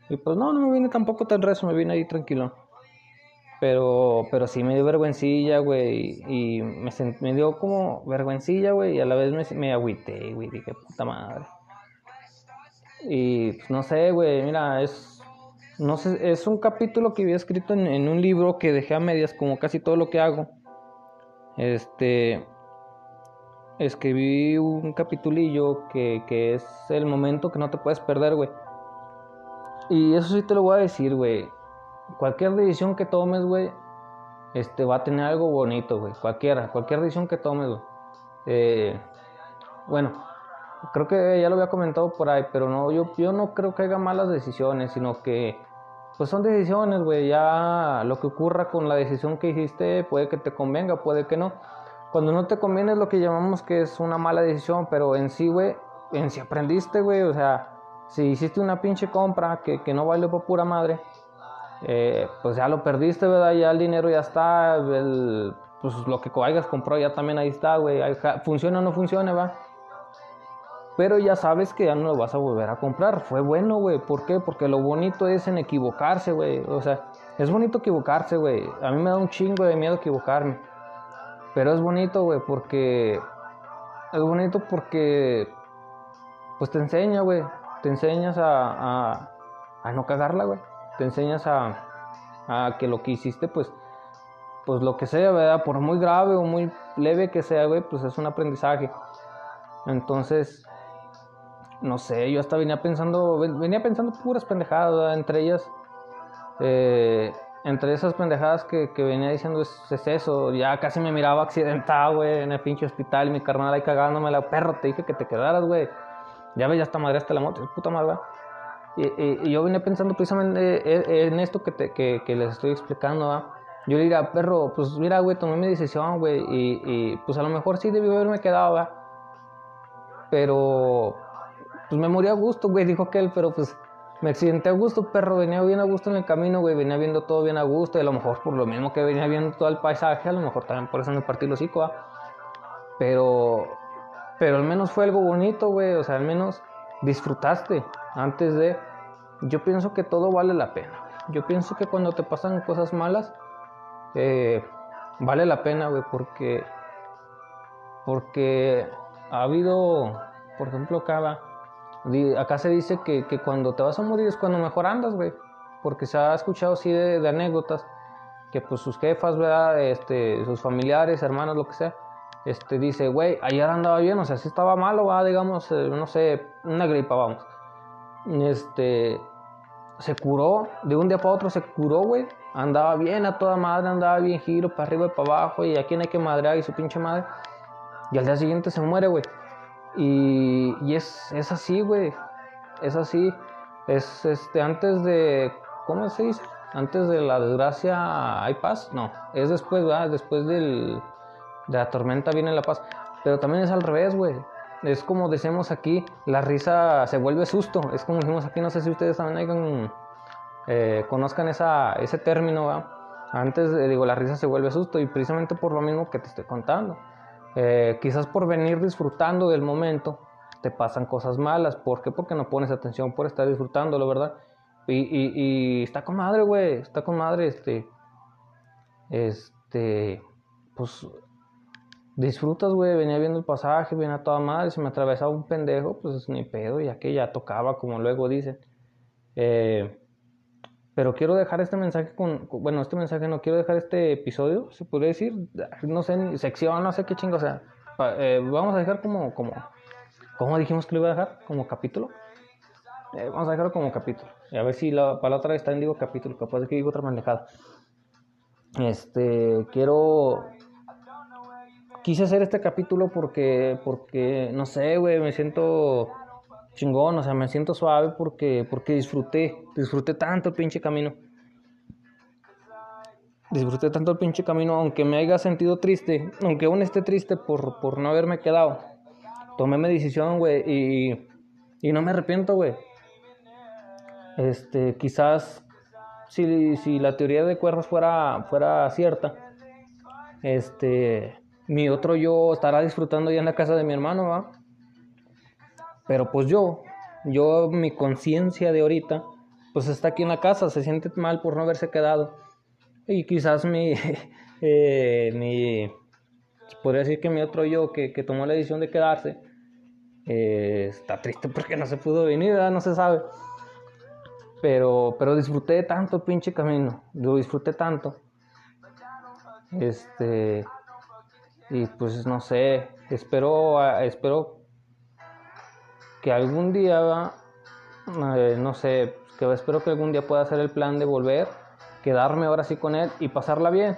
Y pues no, no me vine tampoco tan rezo, me vine ahí tranquilo. Pero, pero sí me dio vergüencilla, güey. Y me, dio como vergüencilla, güey. Y a la vez me, me agüité, güey. Dije, puta madre. Y pues no sé, güey. Mira, es. no sé, es un capítulo que había escrito en, un libro que dejé a medias, como casi todo lo que hago. Este, escribí un capitulillo que, que es el momento que no te puedes perder, güey. Y eso sí te lo voy a decir, güey. Cualquier decisión que tomes, güey, este, va a tener algo bonito, güey. Cualquiera, cualquier decisión que tomes, güey. Eh, bueno, creo que ya lo había comentado por ahí, pero no, yo, yo no creo que haya malas decisiones, sino que pues son decisiones, güey, ya lo que ocurra con la decisión que hiciste puede que te convenga, puede que no. Cuando no te conviene es lo que llamamos que es una mala decisión, pero en sí, güey, en sí aprendiste, güey, o sea, si hiciste una pinche compra que, que no vale por pura madre, eh, pues ya lo perdiste, ¿verdad? Ya el dinero ya está, pues lo que hayas comprado ya también ahí está, güey, funciona o no funciona, va. Pero ya sabes que ya no lo vas a volver a comprar. Fue bueno, güey. ¿Por qué? Porque lo bonito es en equivocarse, güey. O sea, es bonito equivocarse, güey. A mí me da un chingo de miedo equivocarme. Pero es bonito, güey, porque... Es bonito porque... Pues te enseña, güey. Te enseñas a, a, a no cagarla, güey. Te enseñas a, que lo que hiciste, pues... Pues lo que sea, ¿verdad? Por muy grave o muy leve que sea, güey, pues es un aprendizaje. Entonces, no sé, yo hasta venía pensando, venía pensando puras pendejadas, entre ellas, eh, entre esas pendejadas que, venía diciendo es, eso, ya casi me miraba accidentado, güey, en el pinche hospital y mi carnal ahí cagándome la perro, te dije que te quedaras, güey, ya ves, ya hasta hasta la moto, puta madre, y, yo venía pensando precisamente eh, en esto que, te, que, les estoy explicando, Yo le diría, perro, pues mira, güey, tomé mi decisión, güey, y, pues a lo mejor sí debí haberme quedado, ¿va? Pero pues me morí a gusto, güey, dijo aquel, pero pues me accidenté a gusto, perro, venía bien a gusto en el camino, güey, venía viendo todo bien a gusto, y a lo mejor por lo mismo que venía viendo todo el paisaje, a lo mejor también por eso me partí los hocico, pero, pero al menos fue algo bonito, güey, o sea, al menos disfrutaste antes de, yo pienso que todo vale la pena, yo pienso que cuando te pasan cosas malas, eh, vale la pena, güey, porque, porque ha habido, por ejemplo, acá, Acá se dice que, cuando te vas a morir es cuando mejor andas, güey. Porque se ha escuchado así de, anécdotas que pues sus jefas, ¿verdad? Este, sus familiares, hermanos, lo que sea, este, dice, güey, ayer andaba bien, o sea, si estaba malo, va, digamos, eh, no sé, una gripa, vamos. Este, se curó, de un día para otro se curó, güey. Andaba bien a toda madre, andaba bien giro, para arriba y para abajo, y aquí no hay que madrear y su pinche madre. Y al día siguiente se muere, güey. Y, es, es así, güey. Es así. Es este, antes de. ¿Cómo se dice? Antes de la desgracia hay paz. No, es después, ¿verdad? Después del, de la tormenta viene la paz. Pero también es al revés, güey. Es como decimos aquí, la risa se vuelve susto. Es como decimos aquí, no sé si ustedes también eh, conozcan esa, ese término, ¿verdad? Antes, digo, la risa se vuelve susto y precisamente por lo mismo que te estoy contando. Eh, quizás por venir disfrutando del momento te pasan cosas malas. ¿Por qué? Porque no pones atención por estar disfrutándolo, ¿verdad? Y, está con madre, güey. Está con madre, este. Este. Pues. Disfrutas, güey. Venía viendo el pasaje, venía toda madre. Si me atravesaba un pendejo, pues es ni pedo, ya que ya tocaba, como luego dicen. Eh, pero quiero dejar este mensaje con, bueno, este mensaje no, quiero dejar este episodio, se puede decir, no sé, sección, no sé qué chingo, o sea, eh, vamos a dejar como, como, ¿cómo dijimos que lo iba a dejar? Como capítulo. Eh, vamos a dejarlo como capítulo. A ver si la, para la otra vez también digo capítulo, capaz de que digo otra manejada. Este, quiero, quise hacer este capítulo porque, porque, no sé, güey, me siento chingón, o sea, me siento suave porque, porque disfruté, disfruté tanto el pinche camino. Disfruté tanto el pinche camino, aunque me haya sentido triste, aunque aún esté triste por, por no haberme quedado. Tomé mi decisión, güey, y, y no me arrepiento, güey. Este, quizás si, si la teoría de cuerdas fuera, fuera cierta, este, mi otro yo estará disfrutando ya en la casa de mi hermano, ¿va? Pero pues yo, yo, mi conciencia de ahorita, pues está aquí en la casa, se siente mal por no haberse quedado. Y quizás mi, eh, mi podría decir que mi otro yo que, que tomó la decisión de quedarse, eh, está triste porque no se pudo venir, no se sabe. Pero, pero disfruté tanto el pinche camino, lo disfruté tanto. Este, y pues no sé, espero, espero que algún día, eh, no sé, que espero que algún día pueda hacer el plan de volver, quedarme ahora sí con él y pasarla bien.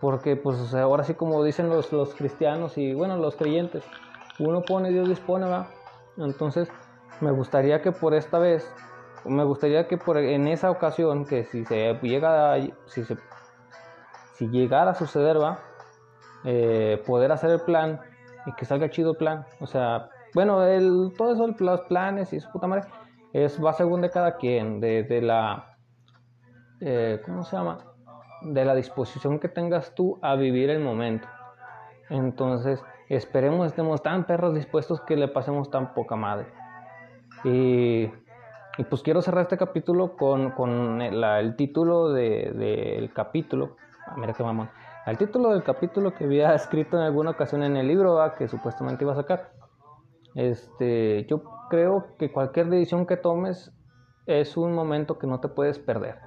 Porque pues ahora sí como dicen los, los cristianos y bueno, los creyentes, uno pone, Dios dispone, va. Entonces, me gustaría que por esta vez, me gustaría que por en esa ocasión, que si se llega, si se, si llegara a suceder, va, eh, poder hacer el plan y que salga chido el plan. O sea, bueno, el, todo eso, los planes y su puta madre, es, va según de cada quien, de, de la, eh, ¿cómo se llama? De la disposición que tengas tú a vivir el momento. Entonces, esperemos estemos tan perros dispuestos que le pasemos tan poca madre. Y, pues quiero cerrar este capítulo con, con el, título del de, capítulo. Ah, mira qué mamón. El título del capítulo que había escrito en alguna ocasión en el libro que supuestamente iba a sacar. Este, yo creo que cualquier decisión que tomes es un momento que no te puedes perder.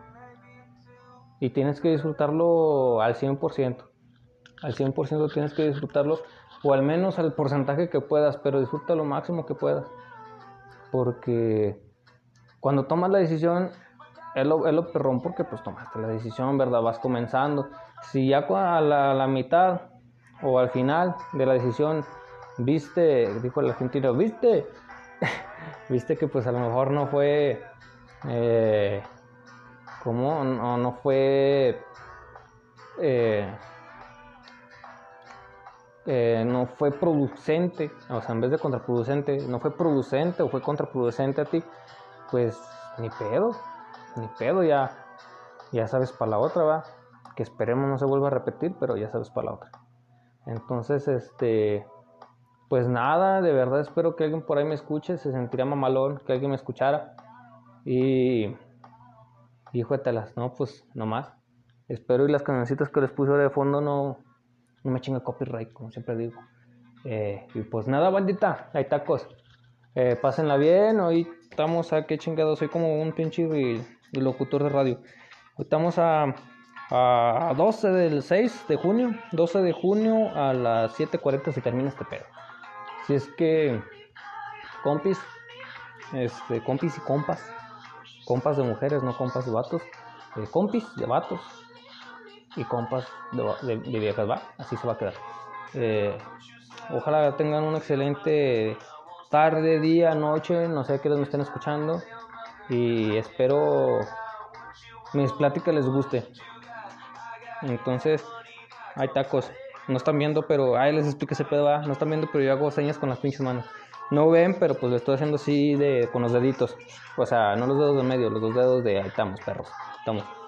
Y tienes que disfrutarlo al 100%. Al 100% tienes que disfrutarlo, o al menos al porcentaje que puedas, pero disfruta lo máximo que puedas. Porque cuando tomas la decisión, es lo, perrón porque pues tomaste la decisión, ¿verdad? Vas comenzando. Si ya a la, la mitad o al final de la decisión viste, dijo el argentino, viste, viste que pues a lo mejor no fue, eh, ¿cómo? No, no fue, eh, eh, no fue producente, o sea, en vez de contraproducente, no fue producente o fue contraproducente a ti, pues ni pedo, ni pedo, ya, ya sabes para la otra, va, que esperemos no se vuelva a repetir, pero ya sabes para la otra. Entonces, este, pues nada, de verdad espero que alguien por ahí me escuche, se sentiría mamalón que alguien me escuchara. Y, y telas, no, pues nomás. Espero y las cancioncitas que les puse ahora de fondo no, no me chingue copyright, como siempre digo. Eh, y pues nada, bandita, hay tacos. Eh, pásenla bien, hoy estamos a qué chingados, soy como un pinche locutor de radio. Estamos a, a 12 del 6 de junio, 12 de junio a las 7.40 se termina este pedo. Si es que compis, este, compis y compas, compas de mujeres, no compas de vatos, eh, compis de vatos y compas de, viejas, va, así se va a quedar. Eh, ojalá tengan una excelente tarde, día, noche, no sé qué les me estén escuchando y espero mis pláticas les guste. Entonces, hay tacos. No están viendo, pero ahí les explico ese pedo, no están viendo, pero yo hago señas con las pinches manos. No ven, pero pues lo estoy haciendo así de con los deditos. O sea, no los dedos de medio, los dos dedos de ahí estamos, perros. Estamos.